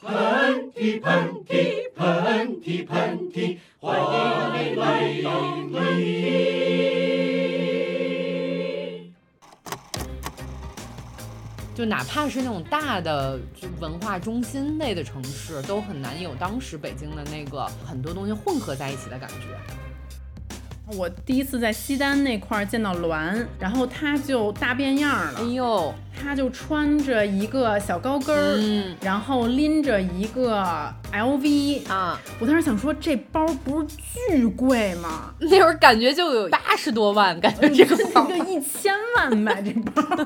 喷嚏喷嚏喷嚏喷嚏，欢迎你来到喷嚏。就哪怕是那种大的文化中心类的城市，都很难有当时北京的那个很多东西混合在一起的感觉。我第一次在西单那块儿见到栾，然后他就大变样了。哎呦，他就穿着一个小高跟儿，嗯然后拎着一个 LV。啊，我当时想说，这包不是巨贵吗？那会儿感觉就有八十多万，感觉这个包这一千万买这包，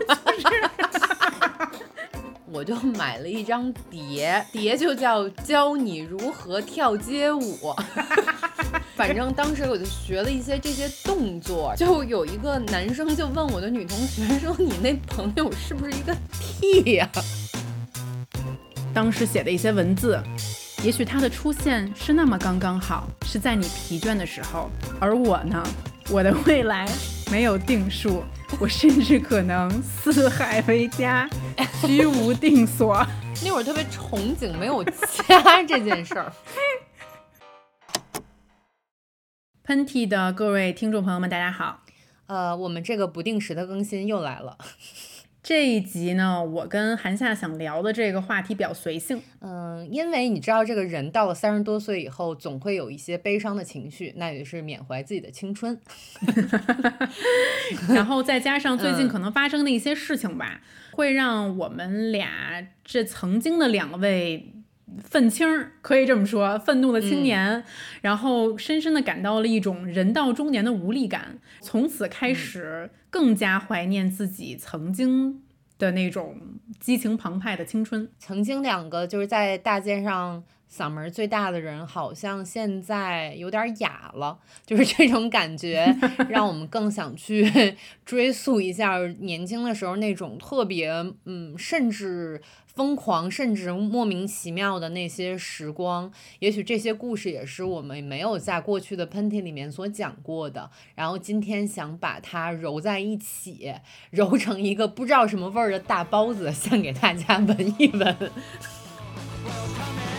我就买了一张碟，碟就叫教你如何跳街舞。反正当时我就学了一些这些动作，就有一个男生就问我的女同学说：“你那朋友是不是一个 T 呀、当时写的一些文字，也许他的出现是那么刚刚好，是在你疲倦的时候，而我呢，我的未来没有定数，我甚至可能四海为家，居无定所。那会儿特别憧憬没有家这件事儿。喷嚏的各位听众朋友们，大家好。呃，我们这个不定时的更新又来了。这一集呢，我跟韩夏想聊的这个话题比较随性，嗯，因为你知道，这个人到了三十多岁以后，总会有一些悲伤的情绪，那也是缅怀自己的青春。然后再加上最近嗯可能发生的一些事情吧，会让我们俩这曾经的两位愤青儿，可以这么说，愤怒的青年，然后深深的感到了一种人到中年的无力感，从此开始更加怀念自己曾经的那种激情澎湃的青春。曾经两个就是在大街上嗓门最大的人，好像现在有点哑了，就是这种感觉，让我们更想去 追溯一下年轻的时候那种特别，嗯，甚至疯狂，甚至莫名其妙的那些时光。也许这些故事也是我们没有在过去的喷嚏里面所讲过的，然后今天想把它揉在一起，揉成一个不知道什么味儿的大包子，献给大家闻一闻。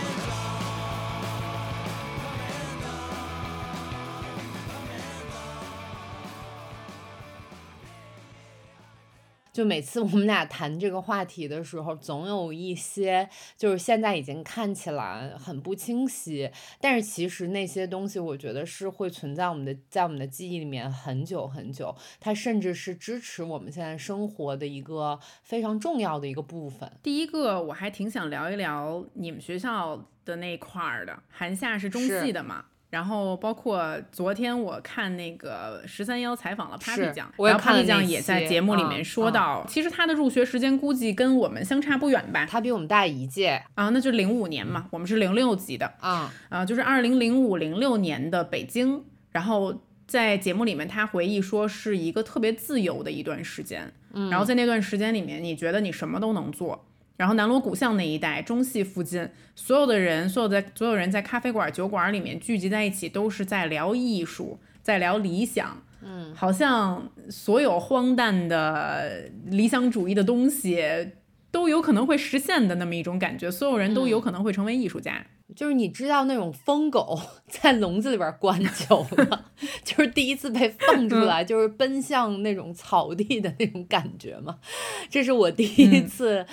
就每次我们俩谈这个话题的时候，总有一些就是现在已经看起来很不清晰，但是其实那些东西，我觉得是会存在我们的在我们的记忆里面很久很久，它甚至是支持我们现在生活的一个非常重要的一个部分。第一个，我还挺想聊一聊你们学校的那块儿的。韩夏是中是戏的嘛，然后包括昨天我看那个十三幺采访了 Papi 酱，然后 Papi 酱也在节目里面嗯说嗯到，其实他的入学时间估计跟我们相差不远吧。他比我们大一届啊，那就零五年嘛，我们是零六级的啊，啊，就是二零零五零六年的北京。然后在节目里面，他回忆说是一个特别自由的一段时间。嗯，然后在那段时间里面，你觉得你什么都能做。然后南锣鼓巷那一带，中戏附近，所有的人，所有的所有人在咖啡馆、酒馆里面聚集在一起，都是在聊艺术，在聊理想。嗯，好像所有荒诞的理想主义的东西都有可能会实现的那么一种感觉，所有人都有可能会成为艺术家。就是你知道那种疯狗 在笼子里边关久了，就是第一次被放出来，就是奔向那种草地的那种感觉吗。这是我第一次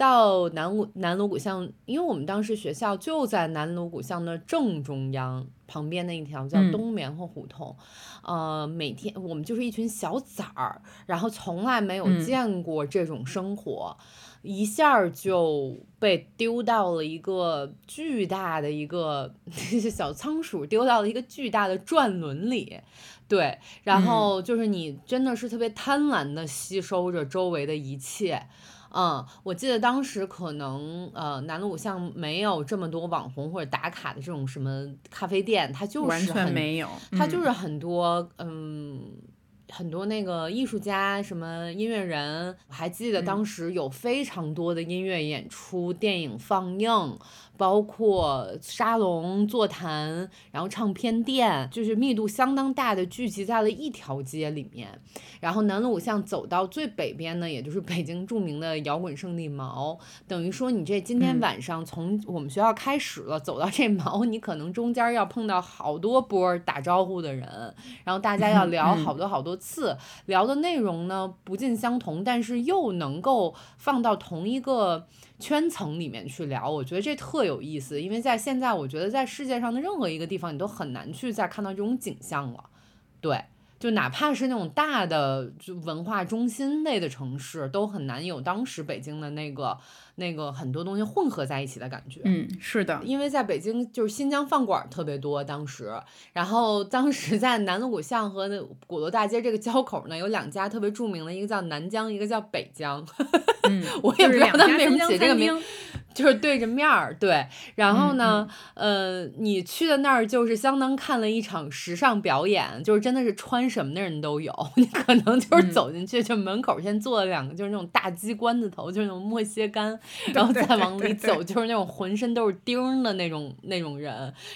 到南锣南锣鼓巷，因为我们当时学校就在南锣鼓巷的正中央。旁边那一条叫嗯东棉花胡同，呃，每天我们就是一群小崽儿，然后从来没有嗯见过这种生活，一下儿就被丢到了一个巨大的一个 小仓鼠丢到了一个巨大的转轮里，对，然后就是你真的是特别贪婪的吸收着周围的一切。嗯，我记得当时可能呃南锣鼓巷没有这么多网红或者打卡的这种什么咖啡店，它就是完全很没有，嗯它就是很多嗯很多那个艺术家、什么音乐人，我还记得当时有非常多的音乐演出、电影放映。包括沙龙、座谈，然后唱片店，就是密度相当大的聚集在了一条街里面。然后南锣鼓巷走到最北边呢，也就是北京著名的摇滚圣地毛，等于说你这今天晚上从我们学校开始了，走到这毛，你可能中间要碰到好多波打招呼的人，然后大家要聊好多好多次，聊的内容呢不尽相同，但是又能够放到同一个。圈层里面去聊，我觉得这特有意思，因为在现在，我觉得在世界上的任何一个地方，你都很难去再看到这种景象了，对。就哪怕是那种大的就文化中心类的城市，都很难有当时北京的那个那个很多东西混合在一起的感觉。嗯，是的，因为在北京就是新疆饭馆特别多，当时，然后当时在南锣鼓巷和鼓楼大街这个交口呢，有两家特别著名的，一个叫南疆，一个叫北疆。嗯，我也不知道他们为什么起这个名。就是对着面儿，对，然后呢，呃，你去的那儿就是相当看了一场时尚表演，就是真的是穿什么的人都有，你可能就是走进去，就门口先坐了两个，就是那种大鸡冠子头，就是那种莫歇干，然后再往里走，就是那种浑身都是钉的那种那种人，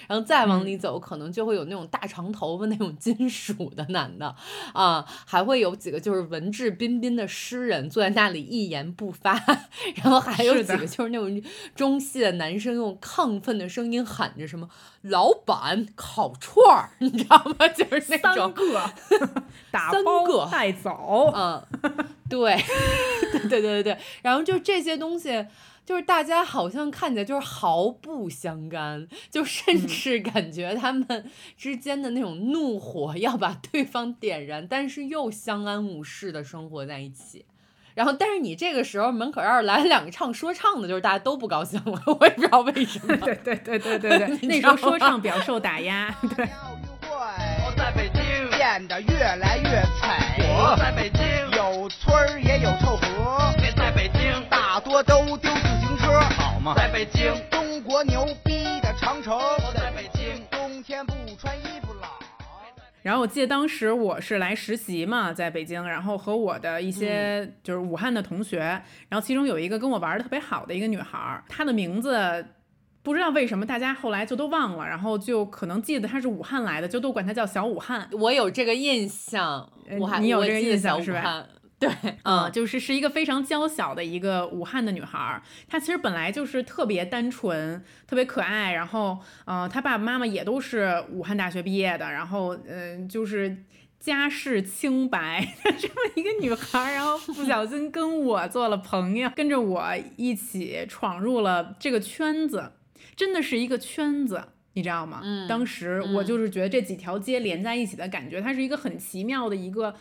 然后再往里走，可能就会有那种大长头发那种金属的男的，啊，还会有几个就是文质彬彬的诗人坐在那里一言不发，然后还有几个就是那种。中戏的男生用亢奋的声音喊着什么“老板烤串儿”，你知道吗？就是那种。三个。打包带走，嗯，对，对对对对。对。然后就这些东西，就是大家好像看起来就是毫不相干，就甚至感觉他们之间的那种怒火要把对方点燃，但是又相安无事的生活在一起。然后，但是你这个时候门口要是来了两个唱说唱的，就是大家都不高兴了。我也不知道为什么。对对对对对对，那时候说唱比较受打压。对。我在北京变得越来越惨。我在北京有村儿也有臭河。在北京大多都丢自行车。好嘛。在北京中国牛逼的长城。然后我记得当时我是来实习嘛，在北京，然后和我的一些就是武汉的同学，然后其中有一个跟我玩的特别好的一个女孩，她的名字不知道为什么大家后来就都忘了，然后就可能记得她是武汉来的，就都管她叫小武汉。我有这个印象，武汉你有这个印象是吧？对，嗯，就是是一个非常娇小的一个武汉的女孩儿，她其实本来就是特别单纯、特别可爱，然后，嗯，她爸爸妈妈也都是武汉大学毕业的，然后，嗯，就是家世清白 这么一个女孩儿，然后不小心跟我做了朋友，跟着我一起闯入了这个圈子，真的是一个圈子，你知道吗？嗯，当时我就是觉得这几条街连在一起的感觉，它是一个很奇妙的一个。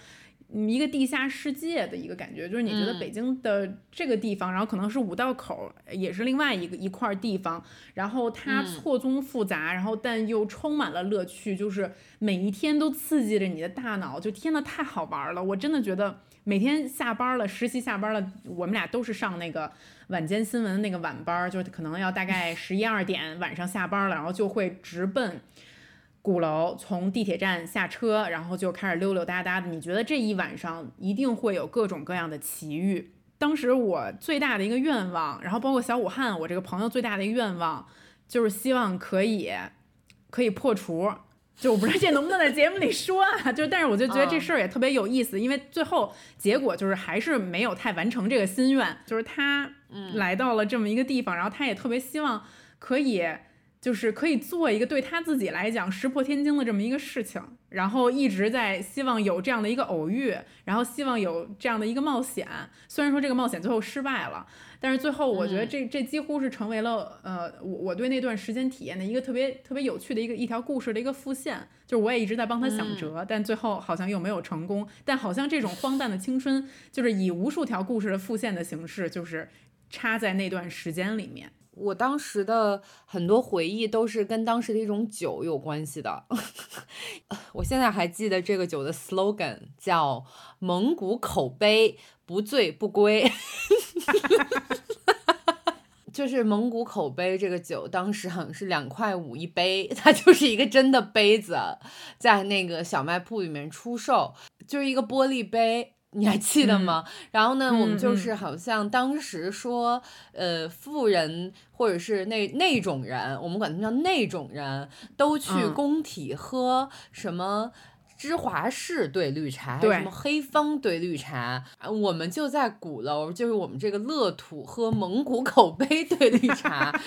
一个地下世界的一个感觉，就是你觉得北京的这个地方，然后可能是五道口，也是另外一个一块地方，然后它错综复杂，然后但又充满了乐趣，就是每一天都刺激着你的大脑，就天呐，太好玩了！我真的觉得每天下班了，实习下班了，我们俩都是上那个晚间新闻那个晚班，就是可能要大概十一二点晚上下班了，然后就会直奔。鼓楼从地铁站下车，然后就开始溜溜达达的。你觉得这一晚上一定会有各种各样的奇遇？当时我最大的一个愿望，然后包括小武汉，我这个朋友最大的一个愿望，就是希望可以可以破除。就我不知道这能不能在节目里说啊？就但是我就觉得这事儿也特别有意思，因为最后结果就是还是没有太完成这个心愿。就是他来到了这么一个地方，然后他也特别希望可以。就是可以做一个对他自己来讲石破天惊的这么一个事情，然后一直在希望有这样的一个偶遇，然后希望有这样的一个冒险。虽然说这个冒险最后失败了，但是最后我觉得这这几乎是成为了呃我我对那段时间体验的一个特别特别有趣的一个一条故事的一个复现。就是我也一直在帮他想辙，但最后好像又没有成功。但好像这种荒诞的青春，就是以无数条故事的复现的形式，就是插在那段时间里面。我当时的很多回忆都是跟当时的一种酒有关系的。我现在还记得这个酒的 slogan 叫“蒙古口碑，不醉不归 ”。就是蒙古口碑这个酒，当时好像是两块五一杯，它就是一个真的杯子，在那个小卖铺里面出售。就是一个玻璃杯。你还记得吗？然后呢，我们就嗯是好像当时说，呃，富人或者是那那种人，我们管他们叫那种人，都去嗯工体喝什么芝华士兑绿茶，还有什么黑方兑绿茶，啊我们就在鼓楼，就是我们这个乐土喝蒙古口碑兑绿茶。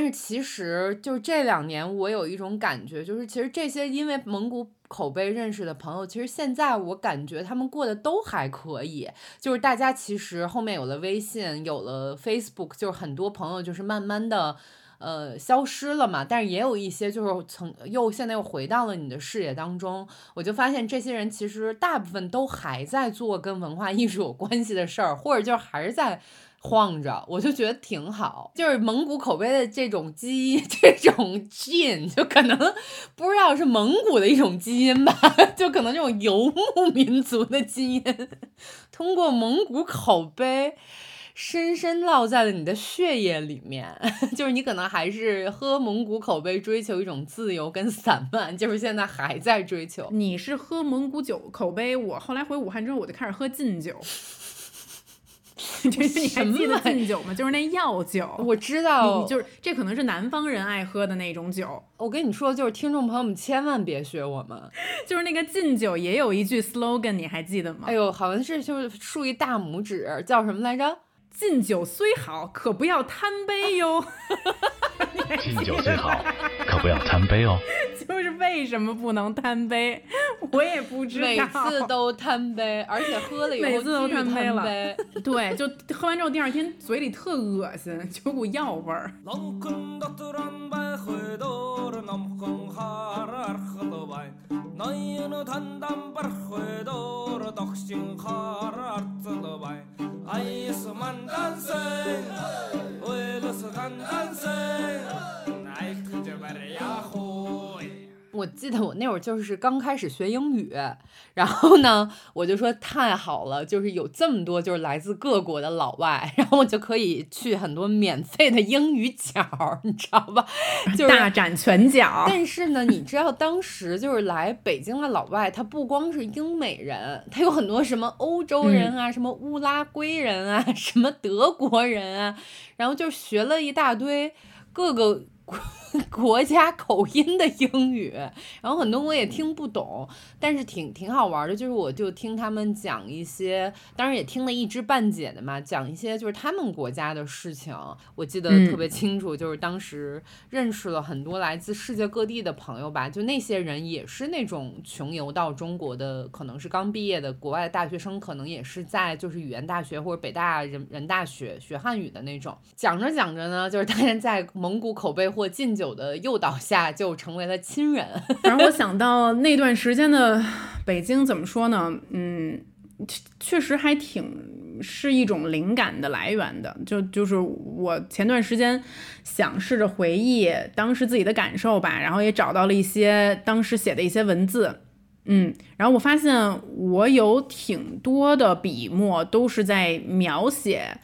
但是其实就这两年，我有一种感觉，就是其实这些因为蒙古口碑认识的朋友，其实现在我感觉他们过得都还可以。就是大家其实后面有了微信，有了 Facebook，就是很多朋友就是慢慢的。呃，消失了嘛，但是也有一些就是曾又现在又回到了你的视野当中，我就发现这些人其实大部分都还在做跟文化艺术有关系的事儿，或者就是还是在晃着，我就觉得挺好。就是蒙古口碑的这种基因，这种劲，就可能不知道是蒙古的一种基因吧，就可能这种游牧民族的基因，通过蒙古口碑。深深烙在了你的血液里面，就是你可能还是喝蒙古口碑，追求一种自由跟散漫，就是现在还在追求。你是喝蒙古酒口碑，我后来回武汉之后，我就开始喝劲酒。就是你还记得劲酒吗？就是那药酒。我知道，就是这可能是南方人爱喝的那种酒，我跟你说，就是听众朋友们千万别学我们。就是那个劲酒也有一句 slogan，你还记得吗？哎呦，好像是就是竖一大拇指，叫什么来着？劲酒虽好，可不要贪杯哟。敬酒虽好，可不要贪杯哦。就是为什么不能贪杯，我也不知道。每次都贪杯，而且喝了以后每次都贪杯了杯对，就喝完之后第二天嘴里特恶心，就有股药味儿。can dancing ولسه can dancing عيلة 我记得我那会儿就是刚开始学英语，然后呢，我就说太好了，就是有这么多就是来自各国的老外，然后我就可以去很多免费的英语角，你知道吧？就是大展拳脚。但是呢，你知道当时就是来北京的老外，他不光是英美人，他有很多什么欧洲人啊，什么乌拉圭人啊，什么德国人啊，然后就学了一大堆各个国 国家口音的英语，然后很多我也听不懂，但是挺挺好玩的，就是我就听他们讲一些，当然也听了一知半解的嘛，讲一些就是他们国家的事情，我记得特别清楚，就是当时认识了很多来自世界各地的朋友吧，就那些人也是那种穷游到中国的，可能是刚毕业的国外的大学生，可能也是在就是语言大学或者北大人人大学学汉语的那种。讲着讲着呢，就是大家在蒙古口碑或禁酒的诱导下，就成为了亲人。反正我想到那段时间的北京，怎么说呢？嗯，确实还挺是一种灵感的来源的。就就是我前段时间想试着回忆当时自己的感受吧，然后也找到了一些当时写的一些文字。嗯，然后我发现我有挺多的笔墨都是在描写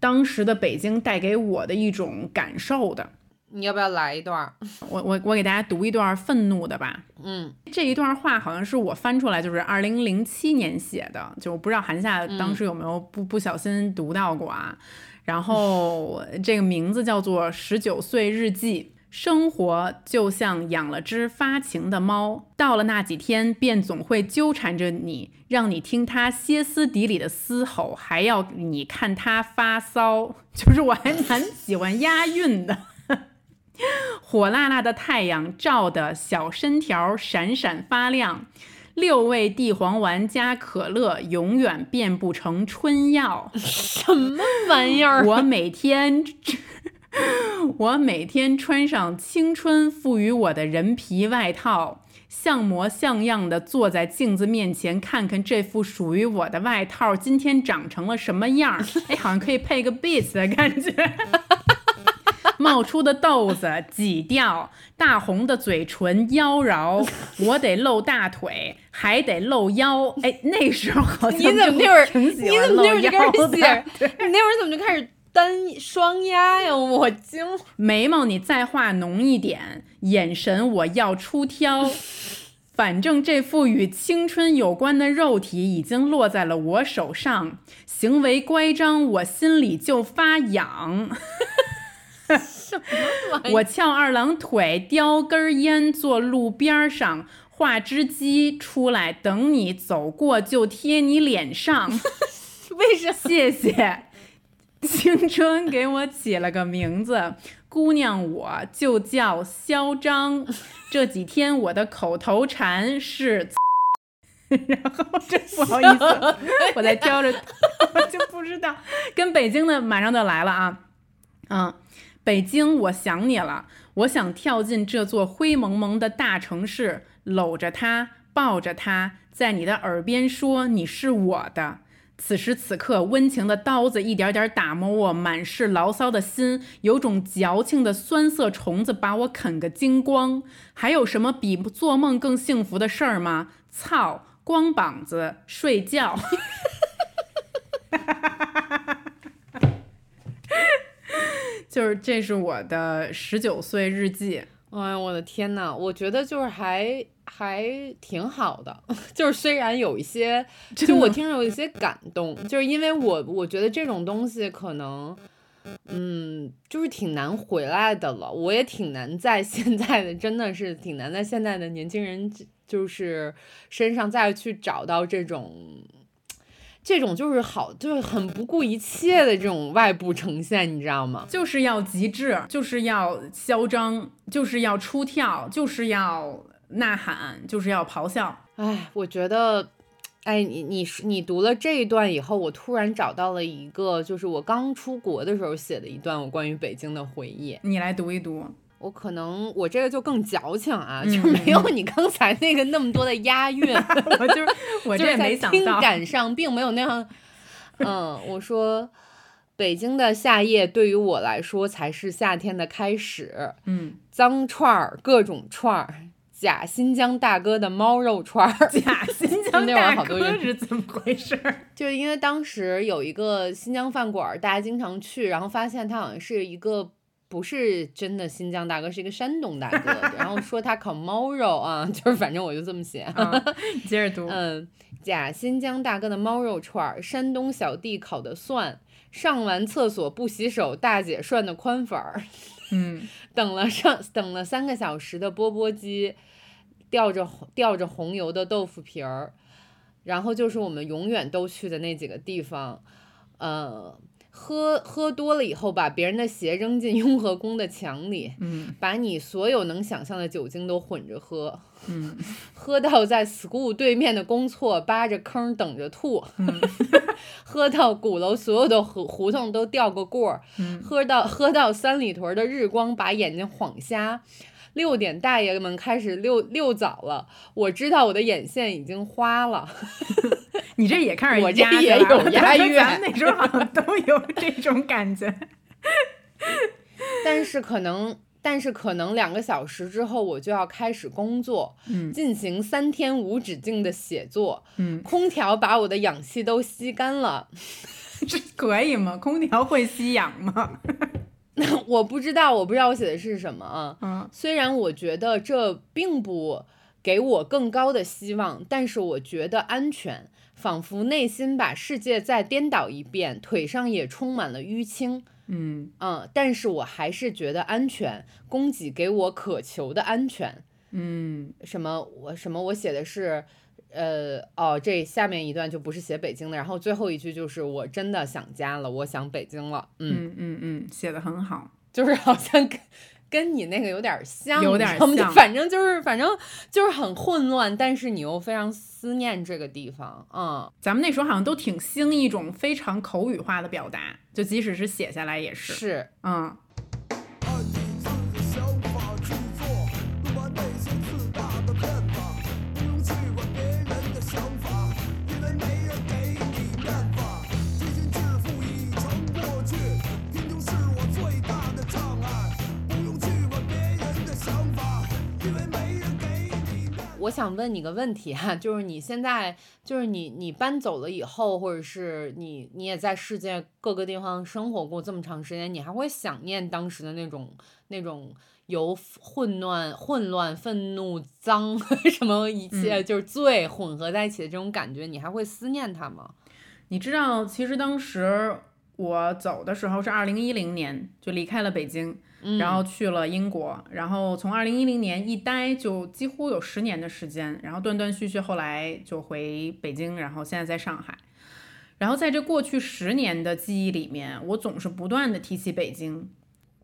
当时的北京带给我的一种感受的。你要不要来一段儿？我我我给大家读一段愤怒的吧。嗯，这一段话好像是我翻出来，就是二零零七年写的，就我不知道韩夏当时有没有不、不小心读到过啊。然后 这个名字叫做《十九岁日记》。生活就像养了只发情的猫，到了那几天，便总会纠缠着你，让你听它歇斯底里的嘶吼，还要你看它发骚。就是我还蛮喜欢押韵的。火辣辣的太阳照得小身条闪闪发亮，六味地黄丸加可乐永远变不成春药。什么玩意儿？我每天，我每天穿上青春赋予我的人皮外套，像模像样的坐在镜子面前，看看这副属于我的外套今天长成了什么样儿。哎，好像可以配个 beat 的感觉。冒出的豆子 挤掉，大红的嘴唇妖娆，我得露大腿，还得露腰。哎，那时候好像你怎么那会儿你怎么那会儿就开腰始？你那会儿怎么就开始单双压呀？我惊 眉毛你再画浓一点，眼神我要出挑。反正这副与青春有关的肉体已经落在了我手上，行为乖张，我心里就发痒。我翘二郎腿，叼根烟，坐路边上，画只鸡出来，等你走过就贴你脸上。为什么？谢谢，青春给我起了个名字，姑娘我就叫嚣张。这几天我的口头禅是，然后真不好意思，我在挑着，我就不知道。跟北京的马上就来了啊，嗯，北京我想你了，我想跳进这座灰蒙蒙的大城市，搂着它，抱着它，在你的耳边说你是我的。此时此刻，温情的刀子一点点打磨我满是牢骚的心，有种矫情的酸涩虫子把我啃个精光。还有什么比做梦更幸福的事儿吗？操，光膀子睡觉。就是这是我的十九岁日记。哎呀，我的天呐，我觉得就是还还挺好的，就是虽然有一些，就我听着有一些感动，就是因为我我觉得这种东西可能，嗯，就是挺难回来的了，我也挺难在现在的，真的是挺难在现在的年轻人就是身上再去找到这种。这种就是好，就是很不顾一切的这种外部呈现，你知道吗？就是要极致，就是要嚣张，就是要出跳，就是要呐喊，就是要咆哮。哎，我觉得，哎，你你你读了这一段以后，我突然找到了一个，就是我刚出国的时候写的一段我关于北京的回忆。你来读一读。我可能我这个就更矫情啊，就没有你刚才那个那么多的押韵。我就是 我这没想到，听感上并没有那样。嗯，我说北京的夏夜对于我来说才是夏天的开始。嗯，脏串儿，各种串儿，假新疆大哥的猫肉串儿。假新疆大哥是怎么回事？就是因为当时有一个新疆饭馆，大家经常去，然后发现它好像是一个。不是真的新疆大哥，是一个山东大哥。然后说他烤猫肉啊，就是反正我就这么写。接着读。嗯，假新疆大哥的猫肉串儿，山东小弟烤的蒜，上完厕所不洗手，大姐涮的宽粉儿。嗯，等了上等了三个小时的钵钵鸡，吊着吊着红油的豆腐皮儿，然后就是我们永远都去的那几个地方，呃。喝喝多了以后，把别人的鞋扔进雍和宫的墙里，嗯，把你所有能想象的酒精都混着喝，嗯，喝到在 school 对面的公厕扒着坑等着吐，嗯，喝到鼓楼所有的胡胡同都掉个过儿，嗯，喝到喝到三里屯的日光把眼睛晃瞎。六点，大爷们开始遛遛早了。我知道我的眼线已经花了。你这也开始我这也有押韵。咱那时候好像都有这种感觉。但是可能，但是可能两个小时之后我就要开始工作，嗯，进行三天无止境的写作，嗯，空调把我的氧气都吸干了。这可以吗？空调会吸氧吗？我不知道，我不知道我写的是什么啊。嗯，虽然我觉得这并不给我更高的希望，但是我觉得安全，仿佛内心把世界再颠倒一遍，腿上也充满了淤青。嗯嗯，但是我还是觉得安全，供给给我渴求的安全。嗯，什么？我什么？我写的是。呃哦，这下面一段就不是写北京的，然后最后一句就是我真的想家了，我想北京了。嗯嗯嗯，写的很好，就是 好像跟跟你那个有点像，有点像，反正就是反正就是很混乱，但是你又非常思念这个地方。嗯，咱们那时候好像都挺兴一种非常口语化的表达，就即使是写下来也是。是，嗯。我想问你个问题哈，就是你现在就是你你搬走了以后，或者是你你也在世界各个地方生活过这么长时间，你还会想念当时的那种那种由混乱、混乱、愤怒、脏 什么一切就是罪混合在一起的这种感觉，你还会思念它吗？你知道，其实当时我走的时候是二零一零年就离开了北京。然后去了英国，然后从二零一零年一待就几乎有十年的时间，然后断断续续，后来就回北京，然后现在在上海。然后在这过去十年的记忆里面，我总是不断的提起北京，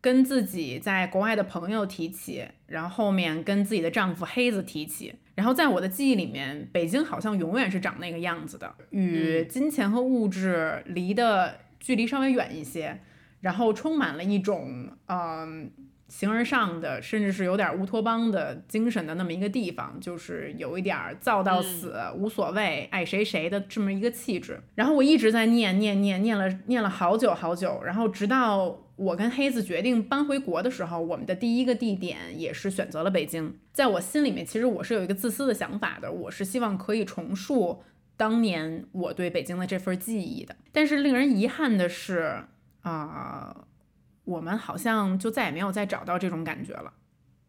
跟自己在国外的朋友提起，然后后面跟自己的丈夫黑子提起。然后在我的记忆里面，北京好像永远是长那个样子的，与金钱和物质离的距离稍微远一些。然后充满了一种嗯形而上的，甚至是有点乌托邦的精神的那么一个地方，就是有一点造到死无所谓，爱谁谁的这么一个气质。然后我一直在念念念念了念了好久好久，然后直到我跟黑子决定搬回国的时候，我们的第一个地点也是选择了北京。在我心里面，其实我是有一个自私的想法的，我是希望可以重塑当年我对北京的这份记忆的。但是令人遗憾的是。啊，我们好像就再也没有再找到这种感觉了，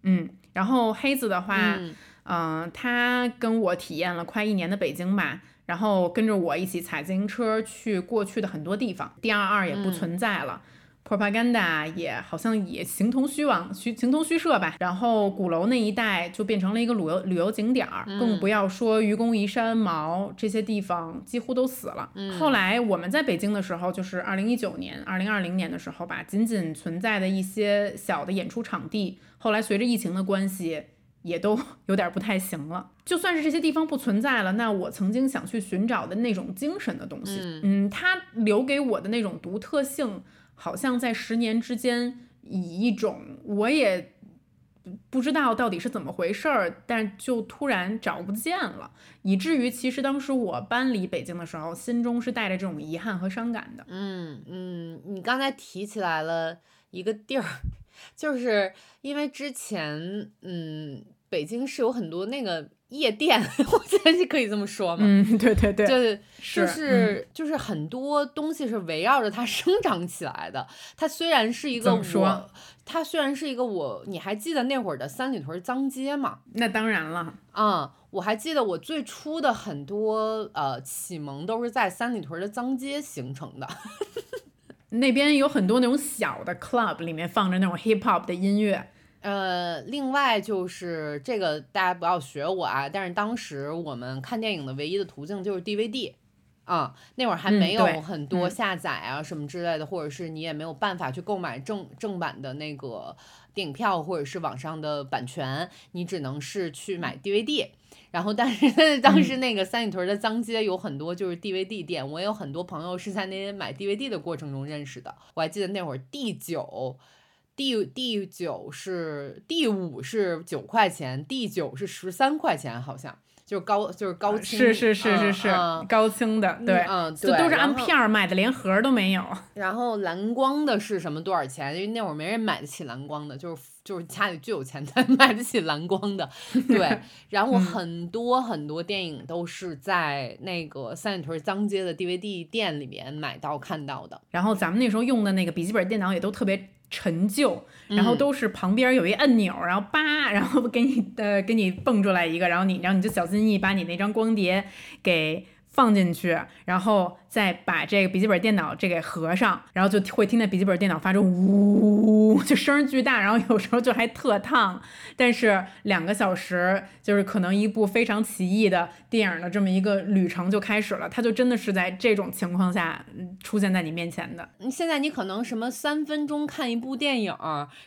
嗯。然后黑子的话，嗯，他跟我体验了快一年的北京吧，然后跟着我一起踩自行车去过去的很多地方，D 二二也不存在了。Propaganda 也好像也形同虚妄，虚形同虚设吧。然后鼓楼那一带就变成了一个旅游旅游景点儿，更不要说愚公移山、毛这些地方几乎都死了。后来我们在北京的时候，就是二零一九年、二零二零年的时候吧，仅仅存在的一些小的演出场地，后来随着疫情的关系，也都 有点不太行了。就算是这些地方不存在了，那我曾经想去寻找的那种精神的东西，嗯，它留给我的那种独特性。好像在十年之间，以一种我也不知道到底是怎么回事儿，但就突然找不见了，以至于其实当时我搬离北京的时候，心中是带着这种遗憾和伤感的。嗯嗯，你刚才提起来了一个地儿，就是因为之前嗯，北京是有很多那个。夜店，我觉得可以这么说嘛？嗯，对对对，对，就是就是很多东西是围绕着它生长起来的。它虽然是一个我，它虽然是一个我，你还记得那会儿的三里屯脏街吗？那当然了，嗯，我还记得我最初的很多呃启蒙都是在三里屯的脏街形成的。那边有很多那种小的 club，里面放着那种 hip hop 的音乐。呃，另外就是这个，大家不要学我啊！但是当时我们看电影的唯一的途径就是 DVD，啊，那会儿还没有很多下载啊什么之类的，或者是你也没有办法去购买正正版的那个电影票，或者是网上的版权，你只能是去买 DVD。然后，但是 当时那个三里屯的脏街有很多就是 DVD 店，我有很多朋友是在那些买 DVD 的过程中认识的。我还记得那会儿第九。第第九是第五是九块钱，第九是十三块钱，好像就是高就是高清，是是是是是高清的，对，嗯，这都是按片儿卖的，连盒都没有。然后蓝光的是什么多少钱？因为那会儿没人买得起蓝光的，就是就是家里最有钱才 买得起蓝光的，对。然后很多很多电影都是在那个三里屯脏街的 DVD 店里面买到看到的。然后咱们那时候用的那个笔记本电脑也都特别。陈旧，然后都是旁边有一按钮，然后叭，然后给你呃给你蹦出来一个，然后你然后你就小心翼翼把你那张光碟给放进去，然后。再把这个笔记本电脑这给合上，然后就会听见笔记本电脑发出呜，就声巨大，然后有时候就还特烫。但是两个小时就是可能一部非常奇异的电影的这么一个旅程就开始了，它就真的是在这种情况下出现在你面前的。现在你可能什么三分钟看一部电影，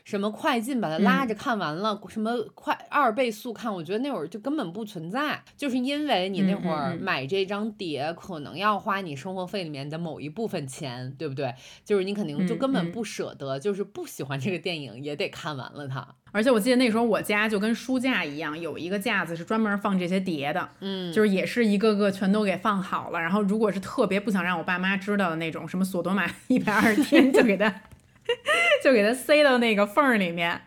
什么快进把它拉着看完了，什么快二倍速看，我觉得那会儿就根本不存在，就是因为你那会儿买这张碟可能要花你生。活费里面的某一部分钱，对不对？就是你肯定就根本不舍得，就是不喜欢这个电影也得看完了它。而且我记得那时候我家就跟书架一样，有一个架子是专门放这些碟的，嗯，就是也是一个个全都给放好了。然后如果是特别不想让我爸妈知道的那种，什么索多玛 一百二十天，就给他 就给他塞到那个缝儿里面。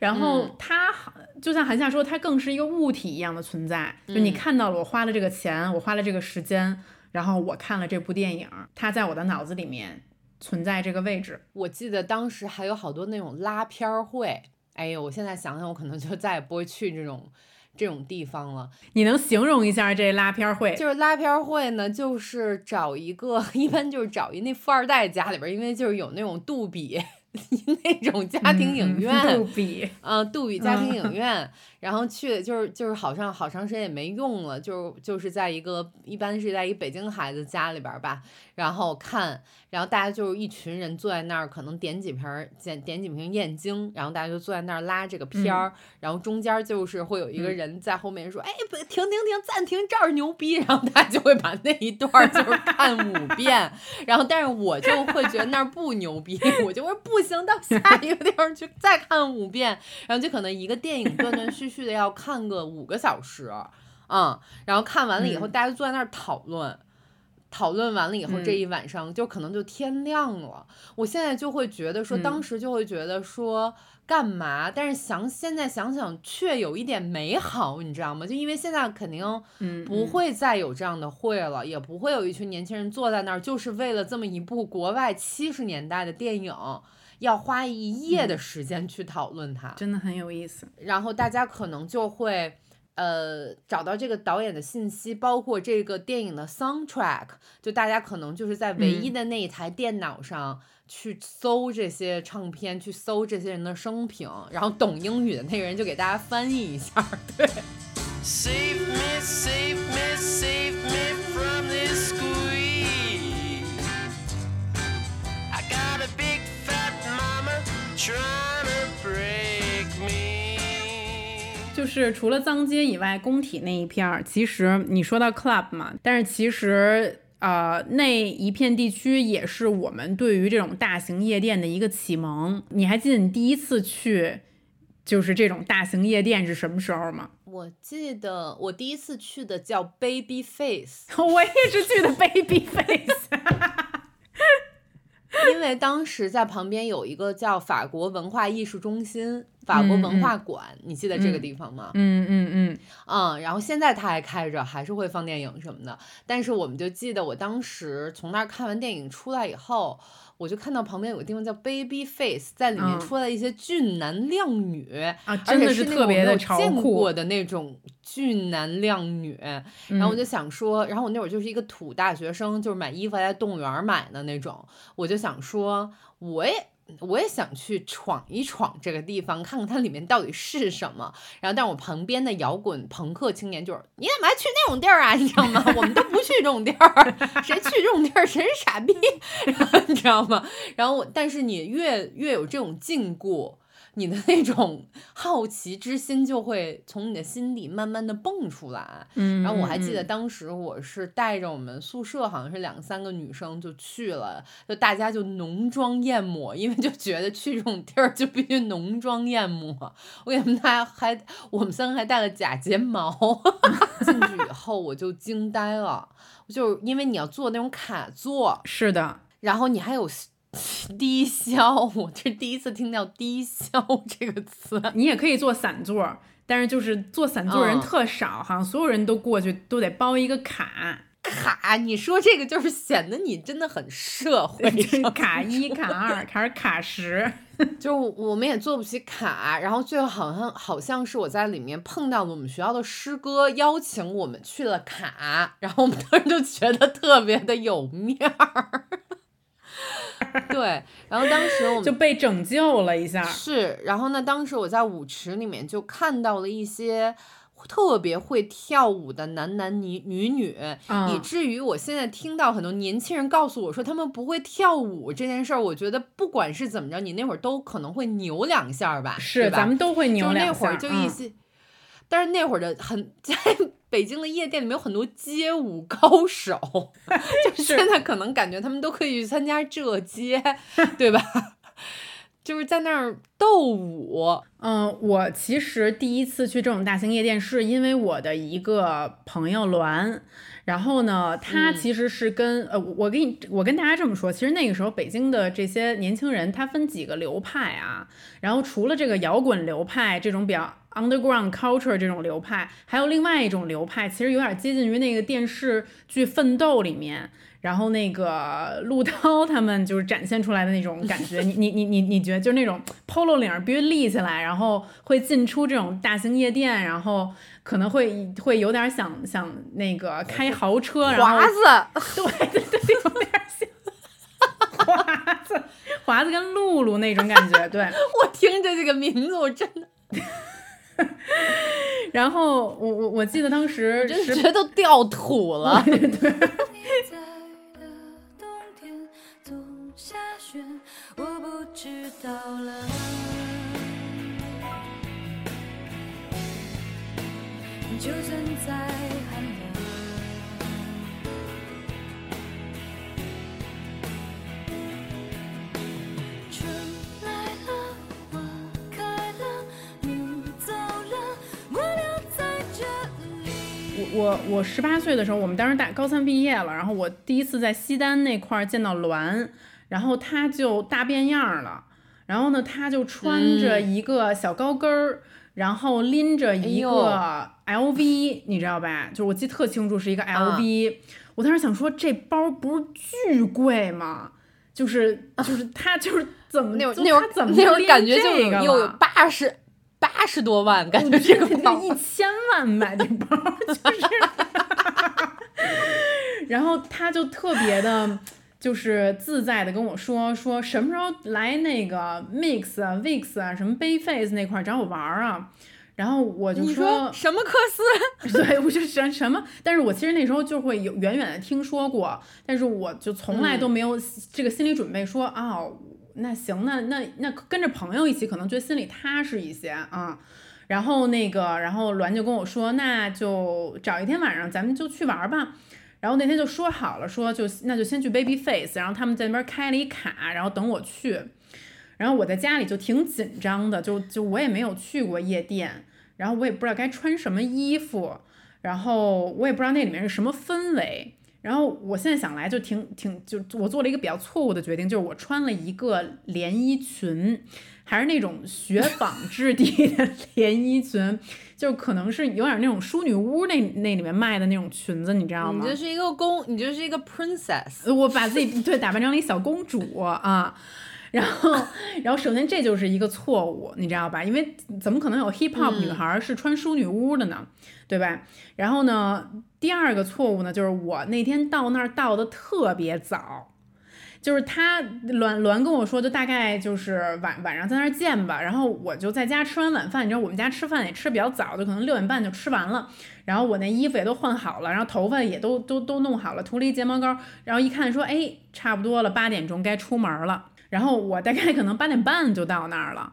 然后他就像韩夏说，它更是一个物体一样的存在。就你看到了，我花了这个钱，我花了这个时间，然后我看了这部电影，它在我的脑子里面存在这个位置。我记得当时还有好多那种拉片儿会，哎呦，我现在想想，我可能就再也不会去这种这种地方了。你能形容一下这拉片会？就是拉片儿会呢，就是找一个，一般就是找一那富二代家里边儿，因为就是有那种杜比 那种家庭影院，嗯杜比，嗯，杜比家庭影院，然后去就是就是好像好长时间也没用了，就就是在一个一般是在一北京孩子家里边儿吧，然后看，然后大家就是一群人坐在那儿，可能点几瓶儿点点几瓶燕京，然后大家就坐在那儿拉这个片儿，然后中间就是会有一个嗯。人在后面说，哎，不停停停，暂停，这儿牛逼，然后大家就会把那一段就是看五 遍，然后但是我就会觉得那儿不牛逼，我就会不行，到下一个地方去再看五遍，然后就可能一个电影断断续续的要看个五个小时，嗯，然后看完了以后，嗯大家就坐在那儿讨论。讨论完了以后，这嗯一晚上就可能就天亮了。我现在就会觉得说，当嗯时就会觉得说干嘛？但是想现在想想，却有一点美好，你知道吗？就因为现在肯定嗯，不嗯会再有这样的会了，也不会有一群年轻人坐在那儿，就是为了这么一部国外七十年代的电影，要花一夜的时间去讨论它。真的很有意思。然后大家可能就会。呃，找到这个导演的信息，包括这个电影的 soundtrack，就大家可能就是在唯一的那一台电脑上去搜这些唱片，去搜这些人的生平，然后懂英语的那个人就给大家翻译一下，对。Save me, save me, save me 就是除了脏街以外，工体那一片儿，其实你说到 club 嘛，但是其实呃那一片地区也是我们对于这种大型夜店的一个启蒙。你还记得你第一次去就是这种大型夜店是什么时候吗？我记得我第一次去的叫 Baby Face，我一直去的 Baby Face，因为当时在旁边有一个叫法国文化艺术中心、法国文化馆，你记得这个地方吗？嗯嗯嗯，嗯，然后现在它还开着，还是会放电影什么的。但是我们就记得我当时从那儿看完电影出来以后，我就看到旁边有个地方叫 Baby Face，在里面嗯出来一些俊男靓女，啊，真的是那特别的潮酷见过，的那种俊男靓女。然后我就想说，然后我那会儿就是一个土大学生，就是买衣服还在动物园买的那种，我就想说，我也。我也想去闯一闯这个地方，看看它里面到底是什么。然后，但我旁边的摇滚朋克青年就是，你怎么还去那种地儿啊？你知道吗？我们都不去这种地儿，谁去这种地儿谁是傻逼，你知道吗？然后，但是你越越有这种禁锢，你的那种好奇之心就会从你的心底慢慢的蹦出来。嗯，然后我还记得嗯当时我是带着我们宿舍好像是两三个女生就去了，就大家就浓妆艳抹，因为就觉得去这种地儿就必须浓妆艳抹。我给他们大家还我们三个还带了假睫毛，进去以后我就惊呆了，就是因为你要坐那种卡座，是的，然后你还有 低消，我这第一次听到低消这个词。你也可以坐散座，但是就是坐散座人嗯特少，好像所有人都过去都得包一个卡，卡，你说这个就是显得你真的很社会就是卡一、卡二，还是卡十。就我们也坐不起卡，然后最后好像好像是我在里面碰到了我们学校的师哥，邀请我们去了卡，然后我们当时就觉得特别的有面儿。对，然后当时我们就被拯救了一下。是，然后呢，当时我在舞池里面就看到了一些特别会跳舞的男男女女女，以嗯至于我现在听到很多年轻人告诉我说他们不会跳舞这件事儿，我觉得不管是怎么着，你那会儿都可能会扭两下儿吧，是，吧咱们都会扭就两下。那会儿就一嗯些，但是那会儿的很 在北京的夜店里面有很多街舞高手，就是现在可能感觉他们都可以去参加这街，对吧？就是在那儿斗舞，嗯，我其实第一次去这种大型夜店，是因为我的一个朋友栾，然后呢，他嗯其实是跟、呃，我给你我跟大家这么说，其实那个时候北京的这些年轻人，他分几个流派啊，然后除了这个摇滚流派这种比较 underground culture 这种流派，还有另外一种流派，其实有点接近于那个电视剧《奋斗》里面，然后那个陆涛他们就是展现出来的那种感觉。你你你你你觉得就是那种 polo 领儿必须立起来，然后会进出这种大型夜店，然后可能会会有点想想那个开豪车，然后华子，对对对，有点像华子，华子跟露露那种感觉，对。我听着这个名字，我真的 然后我我我记得当时真是觉得都掉土了。你在的冬天总下雪，我不知道了。就算再寒冷，我我我十八岁的时候，我们当时大高三毕业了，然后我第一次在西单那块儿见到栾，然后他就大变样儿了，然后呢，他就穿着一个小高跟儿。然后拎着一个 LV，、你知道吧？就是我记得特清楚，是一个 LV、我当时想说，这包不是巨贵吗？就是就是 他就是怎么就那种那会儿他怎么那会儿拎感觉就这个又有八十八十多万，感觉这个这包一千万买这包，就是，然后他就特别的，就是自在的跟我说，说什么时候来那个 Mix 啊、Vix 啊、什么 Bayface 那块儿找我玩儿啊。然后我就你说什么科斯？对，我就什什么？但是我其实那时候就会有远远的听说过，但是我就从来都没有这个心理准备说，啊、那行，那那那跟着朋友一起，可能觉得心里踏实一些啊。然后那个，然后栾就跟我说，那就找一天晚上，咱们就去玩吧。然后那天就说好了，说就那就先去 Baby Face，然后他们在那边开了一卡，然后等我去。然后我在家里就挺紧张的，就就我也没有去过夜店，然后我也不知道该穿什么衣服，然后我也不知道那里面是什么氛围。然后我现在想来就挺挺就我做了一个比较错误的决定，就是我穿了一个连衣裙，还是那种雪纺质地的 连衣裙，就可能是有点那种淑女屋那那里面卖的那种裙子，你知道吗？你就是一个公，你就是一个 princess。呃我把自己对打扮成了一小公主啊。然后，然后首先这就是一个错误，你知道吧？因为怎么可能有 hip hop 女孩是穿淑女屋的呢？对吧？然后呢，第二个错误呢，就是我那天到那儿到的特别早，就是他栾栾跟我说，就大概就是晚晚上在那儿见吧。然后我就在家吃完晚饭，你知道我们家吃饭也吃比较早，就可能六点半就吃完了。然后我那衣服也都换好了，然后头发也都都都弄好了，涂了一睫毛膏。然后一看说，哎，差不多了，八点钟该出门了。然后我大概可能八点半就到那儿了，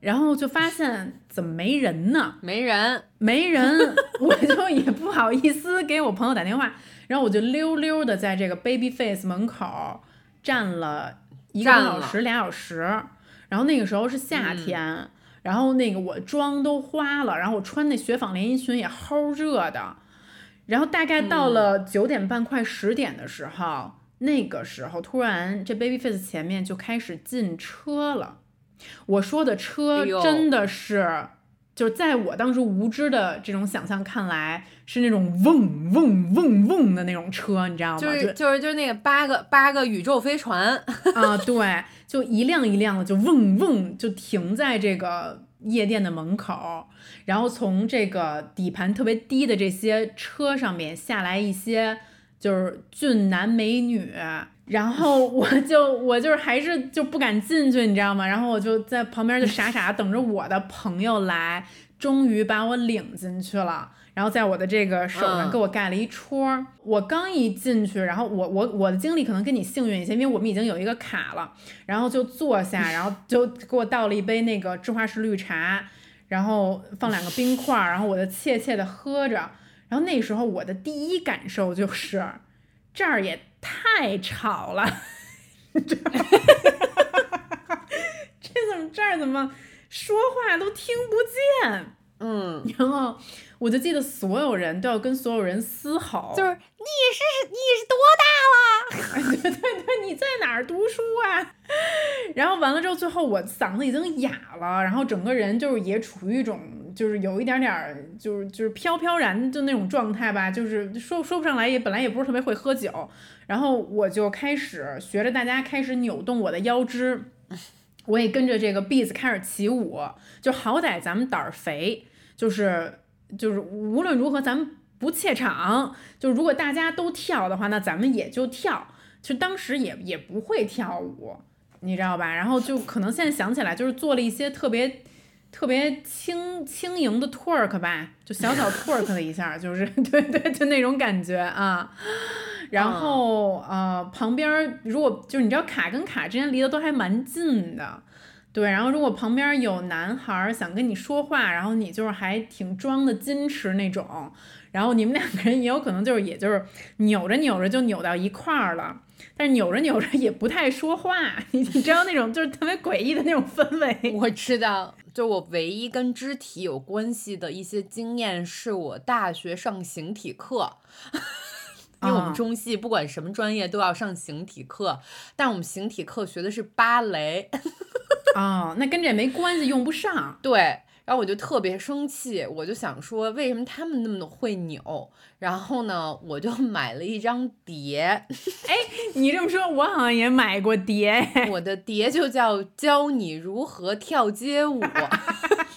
然后就发现怎么没人呢？没人，没人，我就也不好意思给我朋友打电话，然后我就溜溜的在这个 Baby Face 门口站了一个小时、俩小时。然后那个时候是夏天，然后那个我妆都花了，然后我穿那雪纺连衣裙也齁热的。然后大概到了九点半、快十点的时候，那个时候突然这 Baby Face 前面就开始进车了。我说的车真的是，就是在我当时无知的这种想象看来，是那种嗡嗡嗡嗡的那种车，你知道吗？就是就是就是那个八个八个宇宙飞船，啊，对，就一辆一辆的就嗡嗡就停在这个夜店的门口，然后从这个底盘特别低的这些车上面下来一些就是俊男美女，然后 我就我就是还是就不敢进去，你知道吗？然后我就在旁边就傻傻等着我的朋友来，终于把我领进去了。然后在我的这个手上嗯给我盖了一戳儿。我刚一进去，然后我我我的经历可能跟你幸运一些，因为我们已经有一个卡了，然后就坐下，然后就给我倒了一杯那个芝华士绿茶，然后放两个冰块儿，然后我就怯怯的喝着。然后那时候我的第一感受就是，这儿也太吵了，这怎么这儿怎么说话都听不见？嗯，然后我就记得所有人都要跟所有人嘶吼，就是你是你是多大了？对对对，你在哪儿读书啊？然后完了之后，最后我嗓子已经哑了，然后整个人就是也处于一种就是有一点点儿就是就是飘飘然就那种状态吧，就是说说不上来，也本来也不是特别会喝酒，然后我就开始学着大家开始扭动我的腰肢，我也跟着这个 beat 开始起舞，就好歹咱们胆儿肥，就是就是无论如何咱们不怯场，就如果大家都跳的话，那咱们也就跳。就当时也也不会跳舞，你知道吧？然后就可能现在想起来，就是做了一些特别特别轻轻盈的 twerk 吧，就小小 twerk 了一下，就是 对对，就那种感觉啊。然后呃，旁边如果就是你知道卡跟卡之间离得都还蛮近的。对，然后如果旁边有男孩想跟你说话，然后你就是还挺装的矜持那种，然后你们两个人也有可能就是也就是扭着扭着就扭到一块儿了，但是扭着扭着也不太说话，你 你知道那种就是特别诡异的那种氛围。我知道，就我唯一跟肢体有关系的一些经验，是我大学上形体课。因为我们啊中戏不管什么专业都要上形体课，但我们形体课学的是芭蕾，哦，那跟这没关系，用不上。对。然后我就特别生气，我就想说，为什么他们那么的会扭？然后呢，我就买了一张碟，哎你这么说，我好像也买过碟。我的碟就叫《教你如何跳街舞》，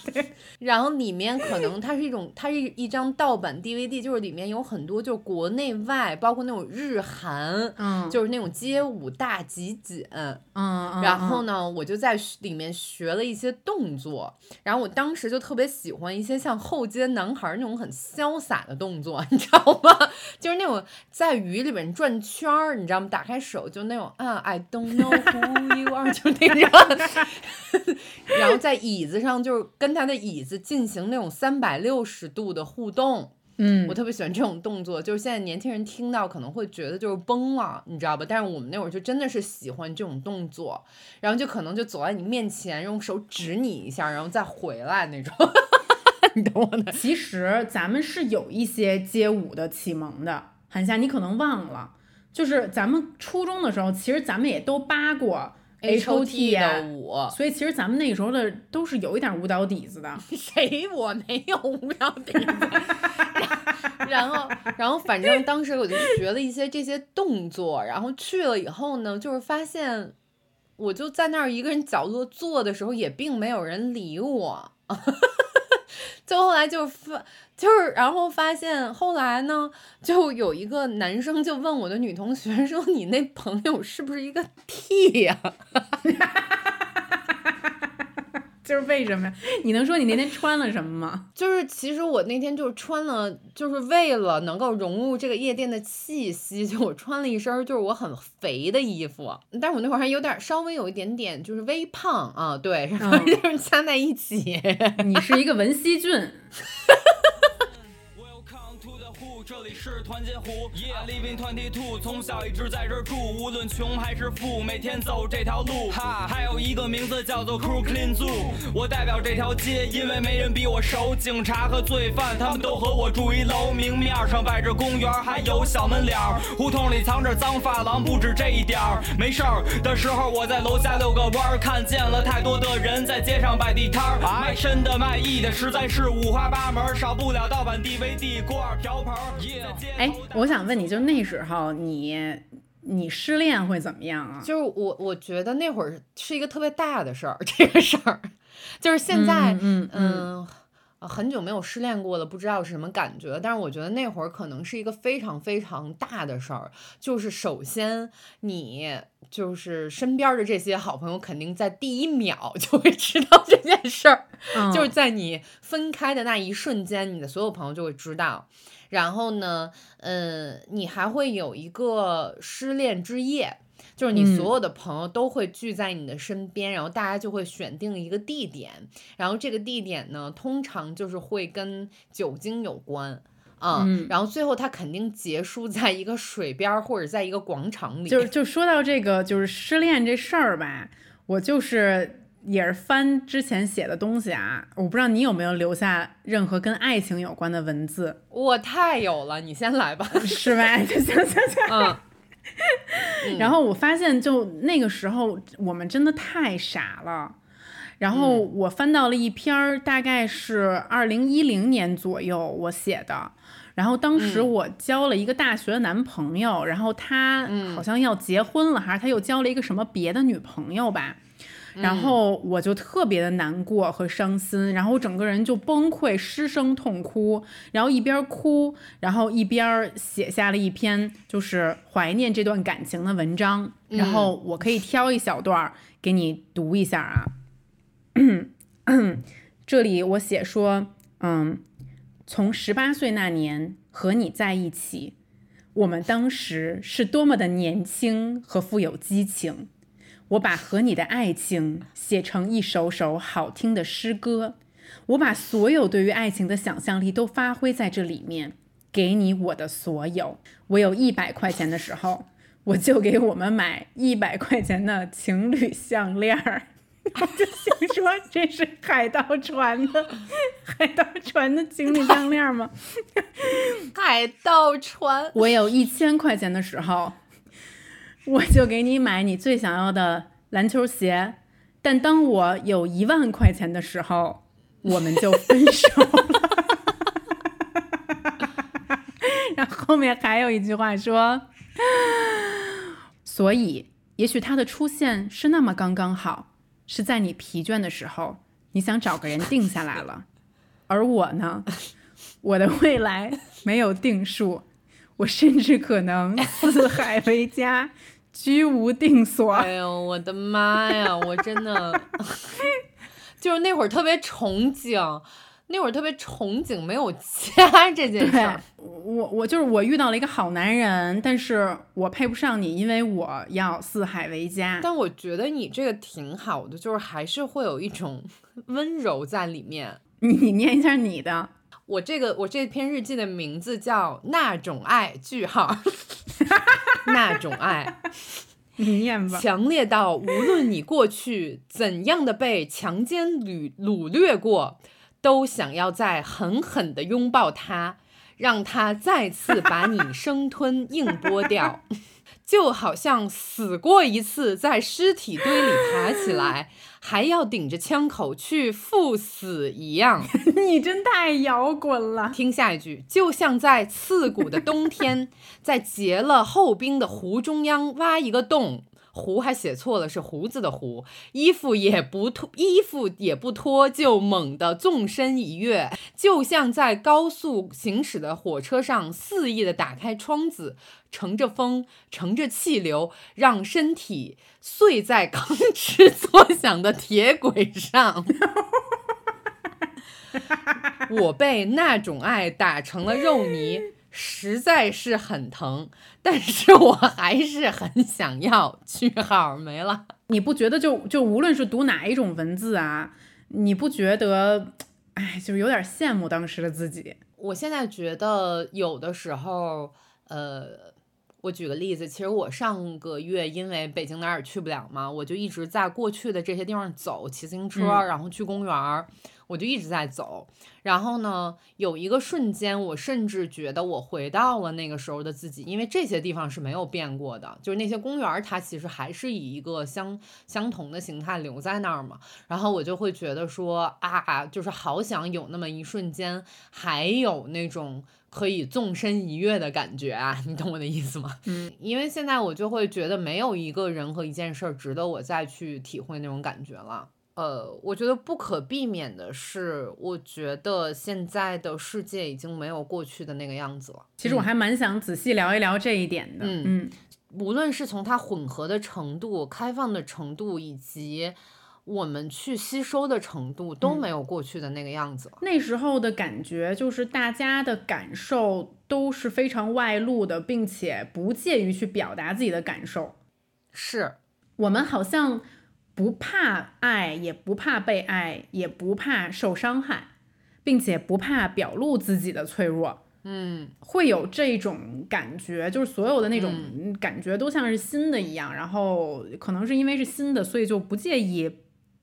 然后里面可能它是一种，它是一张盗版 DVD，就是里面有很多就是国内外，包括那种日韩，嗯就是那种街舞大集锦。嗯嗯，然后呢，我就在里面学了一些动作，然后我当时就特别喜欢一些像后街男孩儿那种很潇洒的动作，你知道吗？就是那种在雨里面转圈儿，你知道吗？打开手就那种啊，I don't know who you are，就那种，然后在椅子上就是跟他的椅子进行那种三百六十度的互动。嗯我特别喜欢这种动作，就是现在年轻人听到可能会觉得就是崩了，你知道吧？但是我们那会儿就真的是喜欢这种动作，然后就可能就走在你面前，用手指你一下，然后再回来那种。你懂我的？其实咱们是有一些街舞的启蒙的，韩夏，你可能忘了，就是咱们初中的时候，其实咱们也都扒过 H O T、的舞，所以其实咱们那个时候的都是有一点舞蹈底子的。谁我没有舞蹈底子。然后，然后反正当时我就学了一些这些动作，然后去了以后呢，就是发现，我就在那儿一个人角落坐的时候，也并没有人理我。就后来就发，就是然后发现后来呢，就有一个男生就问我的女同学说：“你那朋友是不是一个 T 呀、就是为什么呀？你能说你那天穿了什么吗？就是其实我那天就是穿了，就是为了能够融入这个夜店的气息，就我穿了一身就是我很肥的衣服，但是我那会儿还有点稍微有一点点就是微胖啊，对，然后嗯就是加在一起。你是一个文熙俊，这里是团结湖。Yeah, living twenty two，从小一直在这儿住，无论穷还是富，每天走这条路。哈，还有一个名字叫做 Crooklyn Zoo，我代表这条街，因为没人比我熟。警察和罪犯，他们都和我住一楼，明面上摆着公园，还有小门脸儿。胡同里藏着脏发廊，不止这一点儿。没事儿的时候，我在楼下遛个弯儿，看见了太多的人在街上摆地摊儿，卖身的卖艺的，实在是五花八门，少不了盗版 DVD、锅碗瓢盆哎，我想问你，就那时候你你失恋会怎么样啊？就是我我觉得那会儿是一个特别大的事儿，这个事儿，就是现在嗯嗯很久没有失恋过了，不知道是什么感觉。但是我觉得那会儿可能是一个非常非常大的事儿，就是首先你就是身边的这些好朋友，肯定在第一秒 就会知道这件事儿，嗯就是在你分开的那一瞬间，你的所有朋友就会知道。然后呢，嗯，你还会有一个失恋之夜，就是你嗯所有的朋友都会聚在你的身边，然后大家就会选定一个地点，然后这个地点呢，通常就是会跟酒精有关。啊、嗯然后最后它肯定结束在一个水边儿或者在一个广场里，就就说到这个就是失恋这事儿吧，我就是也是翻之前写的东西啊，我不知道你有没有留下任何跟爱情有关的文字，我太有了，你先来吧。是吧？就行行行。嗯，然后我发现，就那个时候我们真的太傻了。然后我翻到了一篇儿，大概是二零一零年左右我写的。然后当时我交了一个大学的男朋友，然后他好像要结婚了，还是他又交了一个什么别的女朋友吧。然后我就特别的难过和伤心，然后我整个人就崩溃，失声痛哭，然后一边哭，然后一边写下了一篇就是怀念这段感情的文章。然后我可以挑一小段儿给你读一下啊。这里我写说，嗯，从十八岁那年和你在一起，我们当时是多么的年轻和富有激情。我把和你的爱情写成一首首好听的诗歌，我把所有对于爱情的想象力都发挥在这里面，给你我的所有。我有一百块钱的时候，我就给我们买一百块钱的情侣项链儿。我就想说，这是海盗船的海盗船的情侣项链吗？海盗船，我有一千块钱的时候，我就给你买你最想要的篮球鞋。但当我有一万块钱的时候，我们就分手了。然后后面还有一句话说，所以也许他的出现是那么刚刚好，是在你疲倦的时候，你想找个人定下来了。而我呢，我的未来没有定数，我甚至可能四海为家，居无定所。哎呦，我的妈呀！我真的 就是那会儿特别憧憬，那会儿特别憧憬没有家这件事儿。，我我就是我遇到了一个好男人，但是我配不上你，因为我要四海为家。但我觉得你这个挺好的，就是还是会有一种温柔在里面。你你念一下你的，我这个我这篇日记的名字叫《那种爱》，句号，那种爱。你念吧。强烈到无论你过去怎样的被强奸掳掳掠过，都想要再狠狠的拥抱他，让他再次把你生吞硬剥掉，就好像死过一次，在尸体堆里爬起来，还要顶着枪口去赴死一样。你真太摇滚了。听下一句，就像在刺骨的冬天，在结了厚冰的湖中央挖一个洞。胡还写错了，是胡子的胡。衣服也不脱，衣服也不脱，就猛地纵身一跃，就像在高速行驶的火车上肆意的打开窗子，乘着风，乘着气流，让身体碎在吭哧作响的铁轨上。我被那种爱打成了肉泥，实在是很疼，但是我还是很想要。句号没了。你不觉得就就无论是读哪一种文字啊，你不觉得，哎，就是有点羡慕当时的自己？我现在觉得有的时候，呃，我举个例子，其实我上个月因为北京哪儿也去不了嘛，我就一直在过去的这些地方走，骑自行车，嗯然后去公园儿，我就一直在走。然后呢，有一个瞬间，我甚至觉得我回到了那个时候的自己，因为这些地方是没有变过的，就是那些公园儿，它其实还是以一个相相同的形态留在那儿嘛。然后我就会觉得说啊，就是好想有那么一瞬间，还有那种可以纵身一跃的感觉啊，你懂我的意思吗？嗯，因为现在我就会觉得没有一个人和一件事儿值得我再去体会那种感觉了。呃，我觉得不可避免的是，我觉得现在的世界已经没有过去的那个样子了。其实我还蛮想仔细聊一聊这一点的。嗯嗯无论是从它混合的程度、开放的程度，以及我们去吸收的程度，都嗯没有过去的那个样子了。那时候的感觉就是大家的感受都是非常外露的，并且不介于去表达自己的感受。是，我们好像不怕爱，也不怕被爱，也不怕受伤害，并且不怕表露自己的脆弱。嗯，会有这种感觉，就是所有的那种感觉都像是新的一样，然后可能是因为是新的，所以就不介意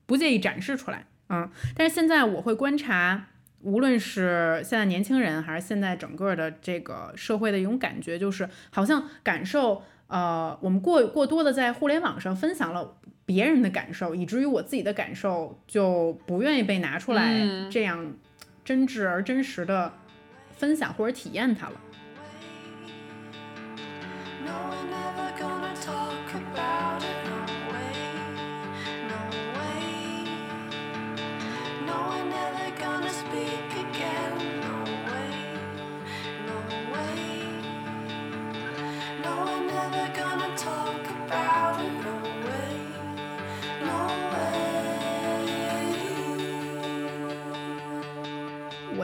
不介意展示出来。嗯，但是现在我会观察，无论是现在年轻人，还是现在整个的这个社会的一种感觉，就是好像感受，呃，我们过过多的在互联网上分享了。别人的感受，以至于我自己的感受就不愿意被拿出来嗯这样真挚而真实的分享或者体验它了。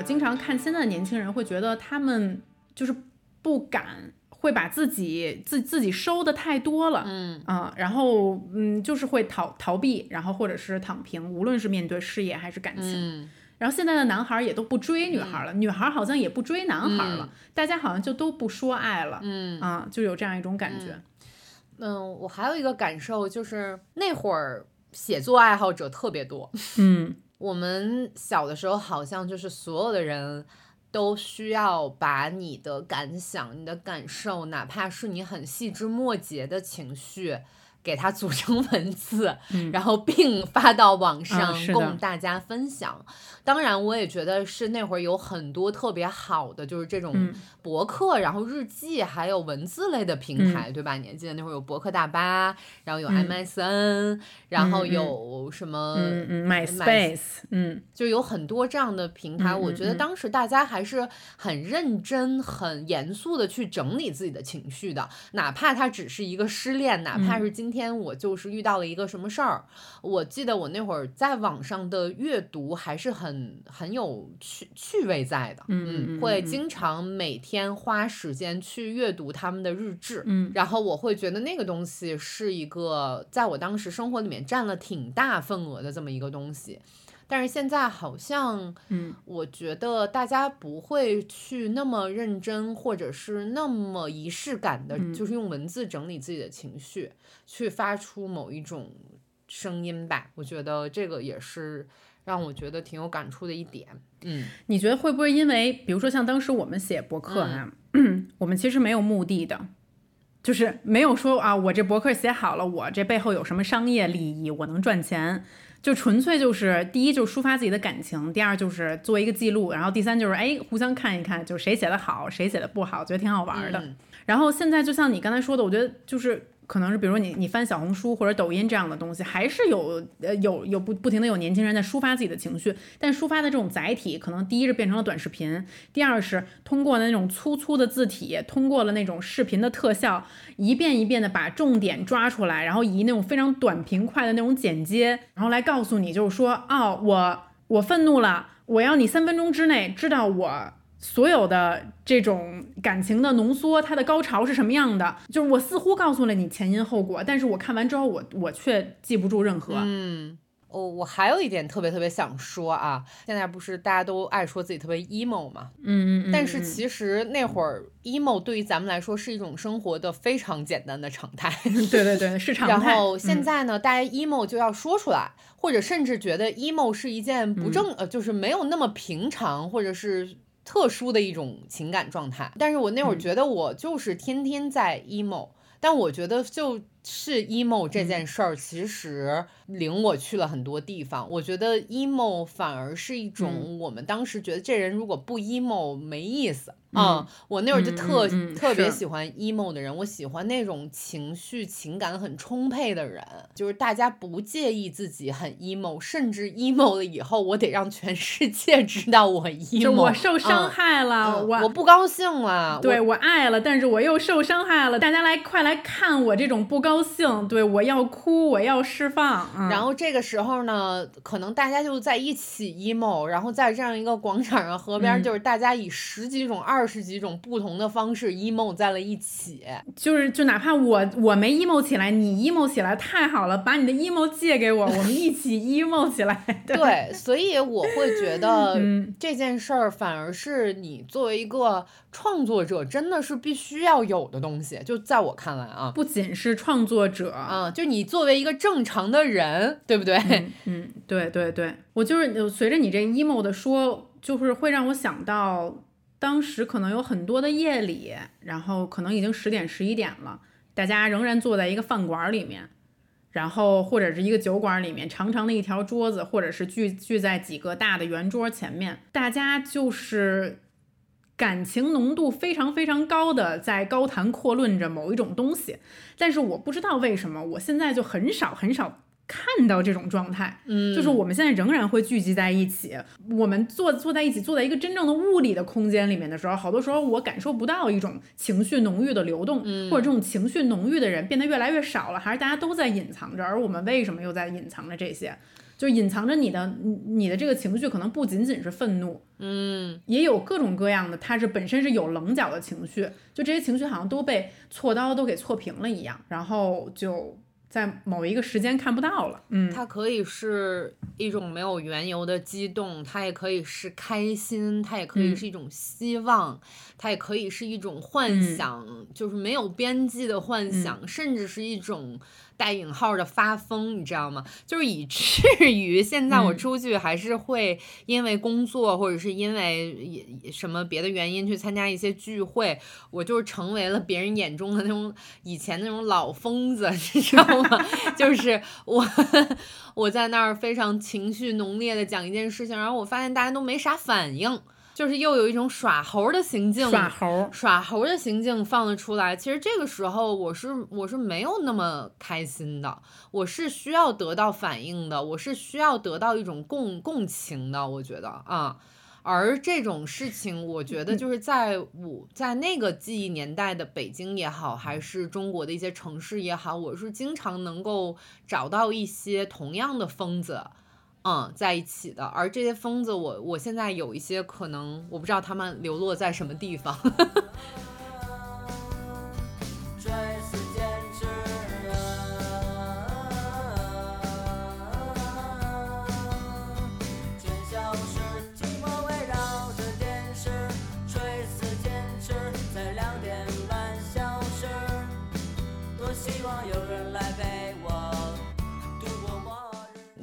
经常看现在的年轻人，会觉得他们就是不敢会把自己自自己收的太多了，嗯。啊、然后嗯，就是会逃逃避，然后或者是躺平，无论是面对事业还是感情。嗯。然后现在的男孩儿也都不追女孩儿了，女孩儿好像也不追男孩儿了，嗯。大家好像就都不说爱了，嗯。啊，就有这样一种感觉。嗯，我还有一个感受就是那会儿写作爱好者特别多，嗯我们小的时候好像就是所有的人都需要把你的感想、你的感受，哪怕是你很细枝末节的情绪。给它组成文字，然后并发到网上供大家分享。当然，我也觉得是那会儿有很多特别好的，就是这种嗯。博客，然后日记，还有文字类的平台，对吧？你还记得那会儿有博客大巴，然后有嗯。MSN，、然后有什么？，MySpace，嗯就有很多这样的平台，嗯我觉得嗯。当时大家还是很认真、很严肃的去整理自己的情绪的，哪怕它只是一个失恋，哪嗯。怕是今天我就是遇到了一个什么事儿，我记得我那会儿在网上的阅读还是很很有趣趣味在的，嗯会嗯。经常每天花时间去阅读他们的日志，嗯。然后我会觉得那个东西是一个在我当时生活里面占了挺大份额的这么一个东西。但是现在好像，嗯，我觉得大家不会去那么认真，或者是那么仪式感的，嗯就是用文字整理自己的情绪，去发出某一种声音吧。我觉得这个也是让我觉得挺有感触的一点。嗯你觉得会不会因为，比如说像当时我们写博客啊，我们其实没有目的的，就是没有说啊，我这博客写好了，我这背后有什么商业利益，我能赚钱，就纯粹就是第一就是抒发自己的感情，第二就是做一个记录，然后第三就是哎互相看一看，就是谁写的好，谁写的不好，觉得挺好玩的。嗯然后现在就像你刚才说的，我觉得就是可能是比如说你你翻小红书或者抖音这样的东西，还是有呃有有不不停的有年轻人在抒发自己的情绪，但抒发的这种载体可能第一是变成了短视频，第二是通过那种粗粗的字体，通过了那种视频的特效，一遍一遍的把重点抓出来，然后以那种非常短平快的那种剪接，然后来告诉你，就是说哦，我我愤怒了，我要你三分钟之内知道我。所有的这种感情的浓缩，它的高潮是什么样的？就是我似乎告诉了你前因后果，但是我看完之后，我我却记不住任何。嗯。哦，我还有一点特别特别想说啊，现在不是大家都爱说自己特别 emo 嘛，嗯嗯嗯。但是嗯其实那会儿 emo 对于咱们来说是一种生活的非常简单的常态。对对对，是常态。然后现嗯在呢，大家 emo 就要说出来，或者甚至觉得 emo 是一件不正、呃，就是没有那么平常，或者是。特殊的一种情感状态，但是我那会儿觉得我就是天天在 emo，、但我觉得就是 emo 这件事儿，其实领我去了很多地方。我觉得 emo 反而是一种我们当时觉得这人如果不 emo 没意思啊、我那会儿就特、嗯嗯嗯特别喜欢 emo 的人，我喜欢那种情绪情感很充沛的人，就是大家不介意自己很 emo，甚至 emo 了以后，我得让全世界知道我 emo，就我受伤嗯害了，嗯我我不高兴了，对我我爱了，但是我又受伤害了。大家来，快来看我这种不高兴，对我要哭，我要释放。嗯、然后这个时候呢，可能大家就在一起 emo，然后在这样一个广场上、河边，嗯就是大家以十几种、二十几种不同的方式 emo 在了一起。就是就哪怕我我没 emo 起来，你 emo 起来太好了，把你的 emo 借给我，我们一起 emo 起来。对对，所以我会觉得嗯这件事儿反而是你作为一个创作者，真的是必须要有的东西。就在我看来啊，不仅是创作者，啊，就你作为一个正常的人，对不对？嗯嗯，对对对，我就是呃随着你这 emo 的说，就是会让我想到当时可能有很多的夜里，然后可能已经十点十一点了，大家仍然坐在一个饭馆里面，然后或者是一个酒馆里面长长的一条桌子，或者是聚聚在几个大的圆桌前面，大家就是感情浓度非常非常高的在高谈阔论着某一种东西。但是我不知道为什么，我现在就很少很少看到这种状态。嗯，就是我们现在仍然会聚集在一起，我们坐坐在一起，坐在一个真正的物理的空间里面的时候，好多时候我感受不到一种情绪浓郁的流动，或者这种情绪浓郁的人变得越来越少了，还是大家都在隐藏着，而我们为什么又在隐藏着这些？就隐藏着你的你你的这个情绪，可能不仅仅是愤怒，嗯。也有各种各样的，它是本身是有棱角的情绪，就这些情绪好像都被锉刀都给锉平了一样，然后就在某一个时间看不到了。嗯，它可以是一种没有缘由的激动，它也可以是开心，它也可以嗯。是一种希望，它也可以是一种幻嗯。想，就是没有边际的幻想，甚至是一种带引号的发疯，你知道吗？就是以至 于现在我嗯出去还是会因为工作或者是因为什么别的原因去参加一些聚会，我就是成为了别人眼中的那种以前那种老疯子，你知道吗？就是我 我在那儿非常情绪浓烈的讲一件事情，然后我发现大家都没啥反应，就是又有一种耍猴的行径，耍猴。耍猴的行径放了出来，其实这个时候我是我是没有那么开心的，我是需要得到反应的，我是需要得到一种共共情的，我觉得啊。而这种事情，我觉得就是在我在那个记忆年代的北京也好，还是中国的一些城市也好，我是经常能够找到一些同样的疯子，嗯，在一起的。而这些疯子我，我现在有一些可能，我不知道他们流落在什么地方。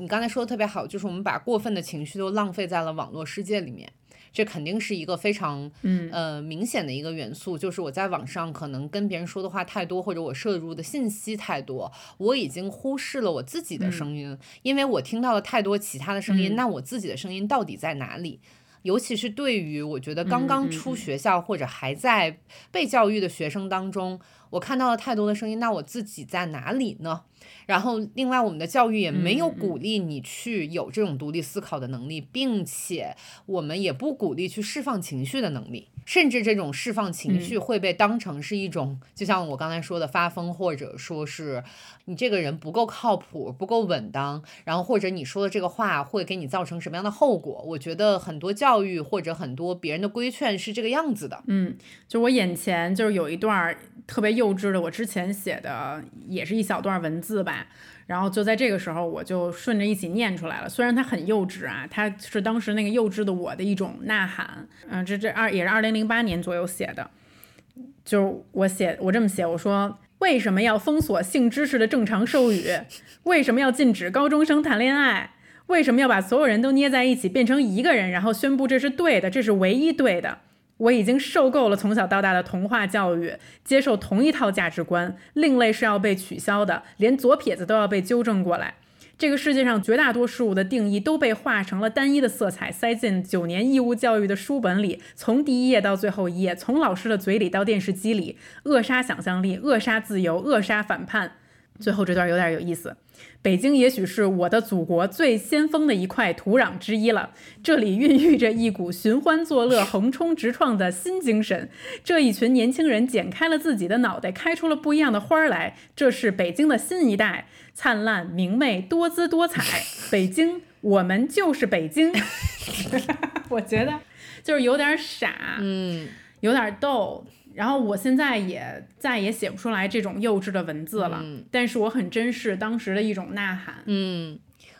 你刚才说的特别好，就是我们把过分的情绪都浪费在了网络世界里面，这肯定是一个非常嗯。呃明显的一个元素，就是我在网上可能跟别人说的话太多，或者我摄入的信息太多，我已经忽视了我自己的声音，因为我听到了太多其他的声音，嗯。那我自己的声音到底在哪里？尤其是对于我觉得刚刚出嗯。学校或者还在被教育的学生当中，我看到了太多的声音，那我自己在哪里呢？然后，另外，我们的教育也没有鼓励你去有这种独立思考的能力，并且我们也不鼓励去释放情绪的能力，甚至这种释放情绪会被当成是一种，就像我刚才说的发疯，或者说是你这个人不够靠谱、不够稳当，然后或者你说的这个话会给你造成什么样的后果？我觉得很多教育或者很多别人的规劝是这个样子的。嗯，就我眼前就是有一段特别幼幼稚的，我之前写的也是一小段文字吧，然后就在这个时候我就顺着一起念出来了。虽然它很幼稚啊，它是当时那个幼稚的我的一种呐喊。嗯、这这二也是二零零八年左右写的，就我写我这么写，我说为什么要封锁性知识的正常授予？为什么要禁止高中生谈恋爱？为什么要把所有人都捏在一起变成一个人，然后宣布这是对的，这是唯一对的？我已经受够了从小到大的童话教育，接受同一套价值观，另类是要被取消的，连左撇子都要被纠正过来。这个世界上绝大多数物的定义都被画成了单一的色彩，塞进九年义务教育的书本里，从第一页到最后一页，从老师的嘴里到电视机里，扼杀想象力，扼杀自由，扼杀反叛。最后这段有点有意思。北京也许是我的祖国最先锋的一块土壤之一了，这里孕育着一股寻欢作乐、横冲直撞的新精神。这一群年轻人剪开了自己的脑袋，开出了不一样的花儿来。这是北京的新一代，灿烂、明媚、多姿多彩。北京，我们就是北京。我觉得就是有点傻，嗯，有点逗。然后我现在也再也写不出来这种幼稚的文字了，嗯但是我很珍视当时的一种呐喊。嗯，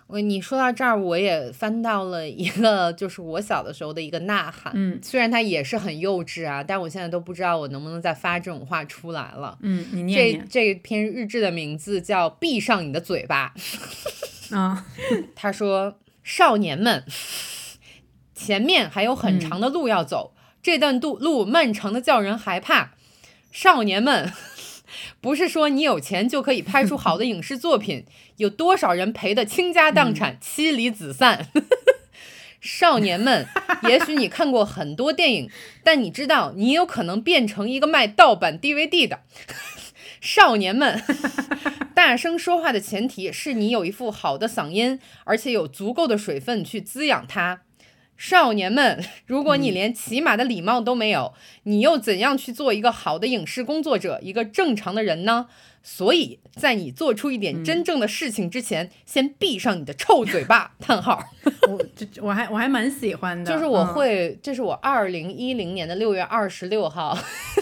我你说到这儿，我也翻到了一个，就是我小的时候的一个呐喊。嗯虽然它也是很幼稚啊，但我现在都不知道我能不能再发这种话出来了。嗯，你念这念。这篇日志的名字叫《闭上你的嘴巴 》。啊，他说：“少年们，前面还有很嗯长的路要走，这段路路漫长的叫人害怕。少年们，不是说你有钱就可以拍出好的影视作品，有多少人赔得倾家荡产、妻离子散？少年们，也许你看过很多电影，但你知道你有可能变成一个卖盗版 DVD 的。少年们，大声说话的前提是你有一副好的嗓音，而且有足够的水分去滋养它。少年们，如果你连起码的礼貌都没有，你又怎样去做一个好的影视工作者，一个正常的人呢？所以在你做出一点真正的事情之前，先闭上你的臭嘴巴。叹号。我这我还我还蛮喜欢的，就是我嗯会，这是我二零一零年的六月二十六号。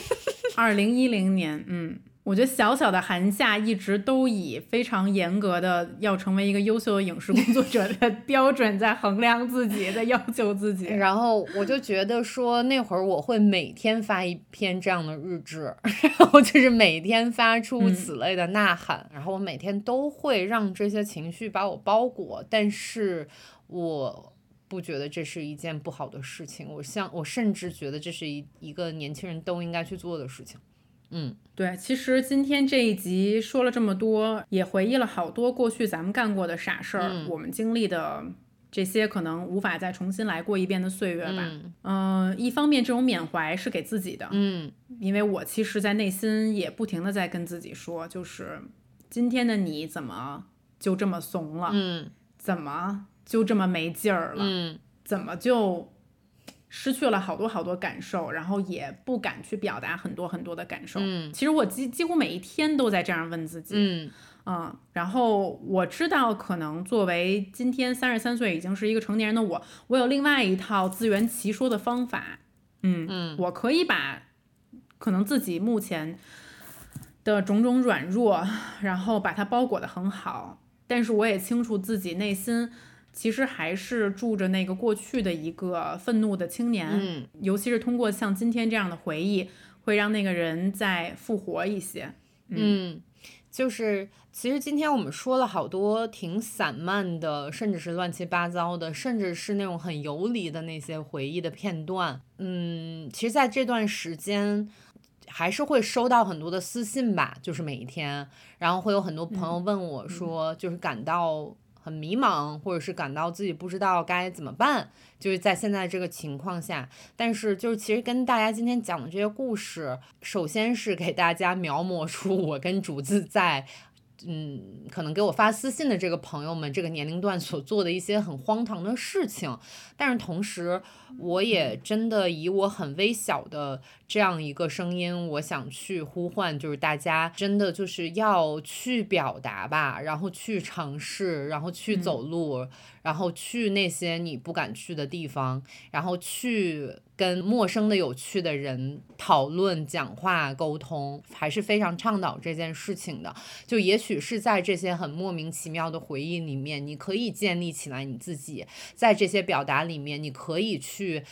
二零一零年，嗯，我觉得小小的韩夏一直都以非常严格的要成为一个优秀的影视工作者的 标准在衡量自己，在要求自己。然后我就觉得说，那会儿我会每天发一篇这样的日志，然后就是每天发出此类的呐喊，然后我每天都会让这些情绪把我包裹，但是我。不觉得这是一件不好的事情，我像我甚至觉得这是一一个年轻人都应该去做的事情。嗯对，其实今天这一集说了这么多，也回忆了好多过去咱们干过的傻事儿，嗯我们经历的这些可能无法再重新来过一遍的岁月吧。嗯嗯、一方面这种缅怀是给自己的，嗯因为我其实，在内心也不停的在跟自己说，就是今天的你怎么就这么怂了？嗯怎么就这么没劲儿了？嗯怎么就失去了好多好多感受，然后也不敢去表达很多很多的感受？嗯其实我几几乎每一天都在这样问自己。嗯嗯，然后我知道，可能作为今天三十三岁已经是一个成年人的我，我有另外一套自圆其说的方法。嗯嗯我可以把可能自己目前的种种软弱，然后把它包裹得很好，但是我也清楚自己内心其实还是住着那个过去的一个愤怒的青年。嗯尤其是通过像今天这样的回忆，会让那个人再复活一些。嗯，就是其实今天我们说了好多挺散漫的，甚至是乱七八糟的，甚至是那种很游离的那些回忆的片段。嗯，其实在这段时间。还是会收到很多的私信吧，就是每一天，然后会有很多朋友问我说，就是感到很迷茫，或者是感到自己不知道该怎么办，就是在现在这个情况下。但是就是其实跟大家今天讲的这些故事，首先是给大家描摹出我跟竹子在。嗯，可能给我发私信的这个朋友们，这个年龄段所做的一些很荒唐的事情，但是同时，我也真的以我很微小的这样一个声音，我想去呼唤，就是大家真的就是要去表达吧，然后去尝试，然后去走路，然后去那些你不敢去的地方，然后去跟陌生的有趣的人讨论、讲话、沟通，还是非常倡导这件事情的。就也许是在这些很莫名其妙的回忆里面，你可以建立起来你自己，在这些表达里面，你可以去。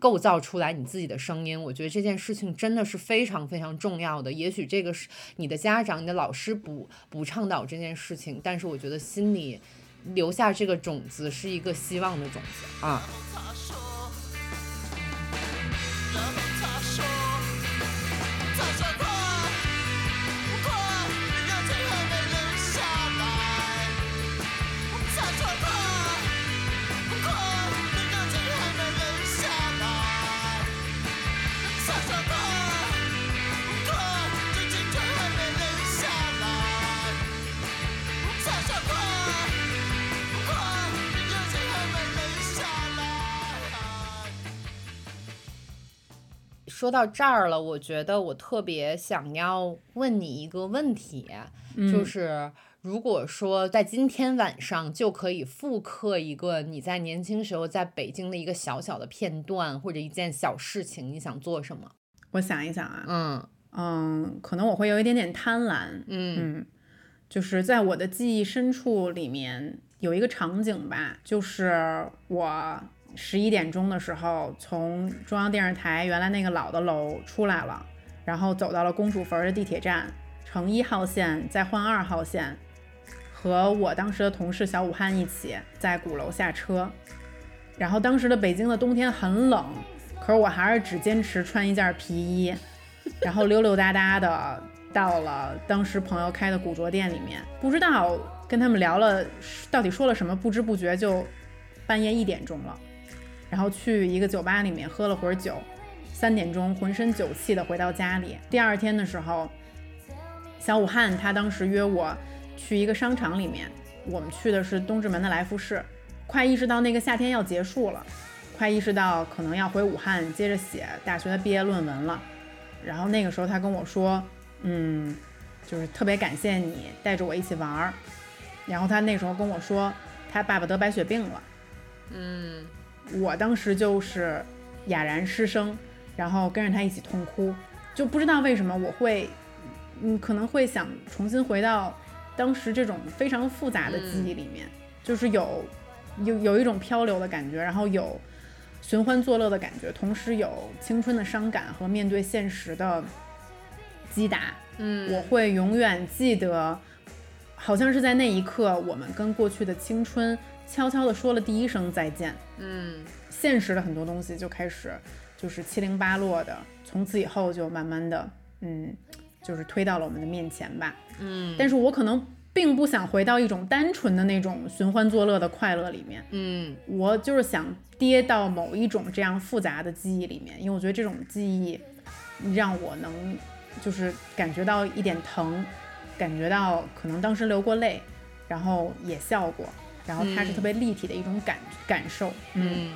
构造出来你自己的声音，我觉得这件事情真的是非常非常重要的。也许这个是你的家长、你的老师不不倡导这件事情，但是我觉得心里留下这个种子是一个希望的种子啊。他说到这儿了，我觉得我特别想要问你一个问题，就是如果说在今天晚上就可以复刻一个你在年轻时候在北京的一个小小的片段或者一件小事情，你想做什么？我想一想啊，嗯。嗯，可能我会有一点点贪婪，嗯。嗯，就是在我的记忆深处里面有一个场景吧，就是我十一点钟的时候从中央电视台原来那个老的楼出来了，然后走到了公主坟的地铁站，乘一号线再换二号线，和我当时的同事小武汉一起在鼓楼下车，然后当时的北京的冬天很冷，可是我还是只坚持穿一件皮衣，然后溜溜达达的到了当时朋友开的古着店里面。不知道跟他们聊了到底说了什么，不知不觉就半夜一点钟了，然后去一个酒吧里面喝了会儿酒，三点钟浑身酒气的回到家里。第二天的时候，小武汉他当时约我去一个商场里面，我们去的是东直门的来福士，快意识到那个夏天要结束了，快意识到可能要回武汉接着写大学的毕业论文了。然后那个时候他跟我说，嗯，就是特别感谢你带着我一起玩儿。然后他那时候跟我说，他爸爸得白血病了。嗯我当时就是哑然失声，然后跟着他一起痛哭，就不知道为什么我会，嗯，可能会想重新回到当时这种非常复杂的记忆里面，就是有有有一种漂流的感觉，然后有寻欢作乐的感觉，同时有青春的伤感和面对现实的击打。嗯，我会永远记得，好像是在那一刻，我们跟过去的青春悄悄地说了第一声再见。嗯。现实的很多东西就开始就是七零八落的，从此以后就慢慢的，嗯，就是推到了我们的面前吧。嗯。但是我可能并不想回到一种单纯的那种寻欢作乐的快乐里面，嗯。我就是想跌到某一种这样复杂的记忆里面，因为我觉得这种记忆让我能就是感觉到一点疼，感觉到可能当时流过泪，然后也笑过，然后它是特别立体的一种感、感受。嗯，嗯，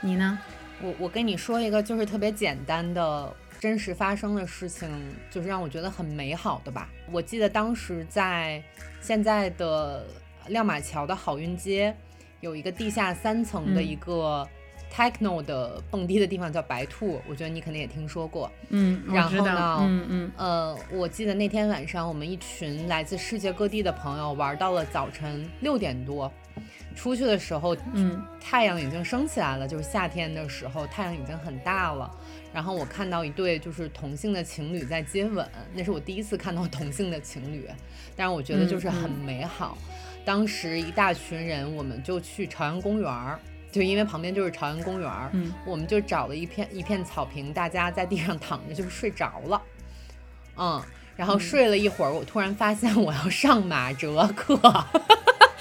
你呢？我我跟你说一个就是特别简单的。真实发生的事情，就是让我觉得很美好的吧。我记得当时在现在的亮马桥的好运街，有一个地下三层的嗯一个 techno 的蹦迪的地方叫白兔，我觉得你肯定也听说过。嗯，我然后呢嗯嗯呃，我记得那天晚上，我们一群来自世界各地的朋友玩到了早晨六点多。出去的时候，嗯太阳已经升起来了，就是夏天的时候，太阳已经很大了。然后我看到一对就是同性的情侣在接吻，那是我第一次看到同性的情侣，但是我觉得就是很美好。当时一大群人，我们就去朝阳公园儿，就因为旁边就是朝阳公园儿，嗯我们就找了一片一片草坪，大家在地上躺着，就是睡着了。嗯，然后睡了一会儿，我突然发现我要上马哲课，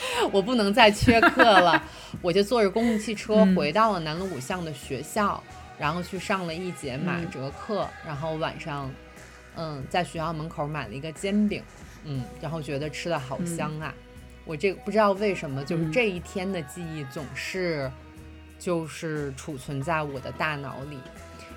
我不能再缺课了，我就坐着公共汽车嗯回到了南锣鼓巷的学校，然后去上了一节马嗯哲课，然后晚上，嗯，在学校门口买了一个煎饼，嗯，然后觉得吃的好香啊。我这个不知道为什么，就是嗯这一天的记忆总是，就是储存在我的大脑里。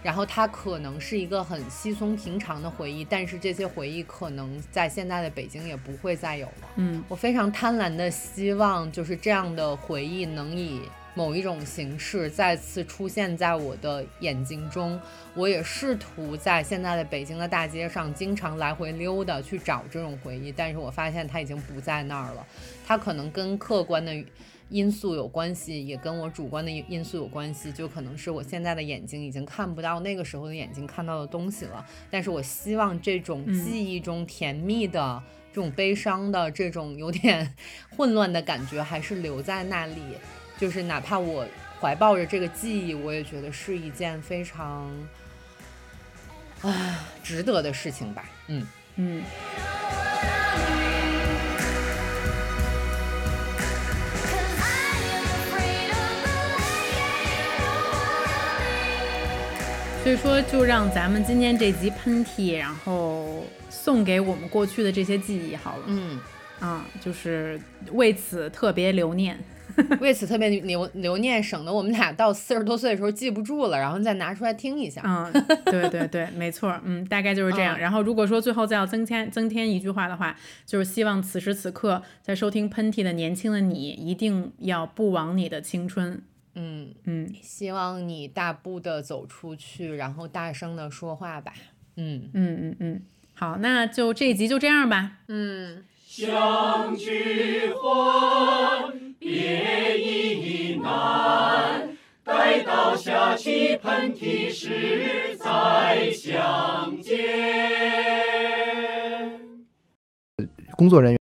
然后它可能是一个很稀松平常的回忆，但是这些回忆可能在现在的北京也不会再有了。嗯我非常贪婪的希望，就是这样的回忆能以某一种形式再次出现在我的眼睛中。我也试图在现在的北京的大街上经常来回溜达去找这种回忆，但是我发现它已经不在那儿了。它可能跟客观的因素有关系，也跟我主观的因素有关系，就可能是我现在的眼睛已经看不到那个时候的眼睛看到的东西了。但是我希望这种嗯记忆中甜蜜的、这种悲伤的、这种有点 混乱的感觉，还是留在那里。就是哪怕我怀抱着这个记忆，我也觉得是一件非常啊值得的事情吧。嗯。嗯所以说，就让咱们今天这集喷嚏，然后送给我们过去的这些记忆好了。嗯，啊，就是为此特别留念。为此特别留留念，省得我们俩到四十多岁的时候记不住了，然后再拿出来听一下。嗯，对对对，没错，嗯，大概就是这样。嗯然后，如果说最后再要增添增添一句话的话，就是希望此时此刻在收听喷嚏的年轻的你，一定要不枉你的青春。嗯，嗯希望你大步的走出去，然后大声的说话吧。嗯嗯嗯嗯，好，那就这一集就这样吧。嗯，相聚欢，别亦难。待到下起喷嚏时再相见。工作人员。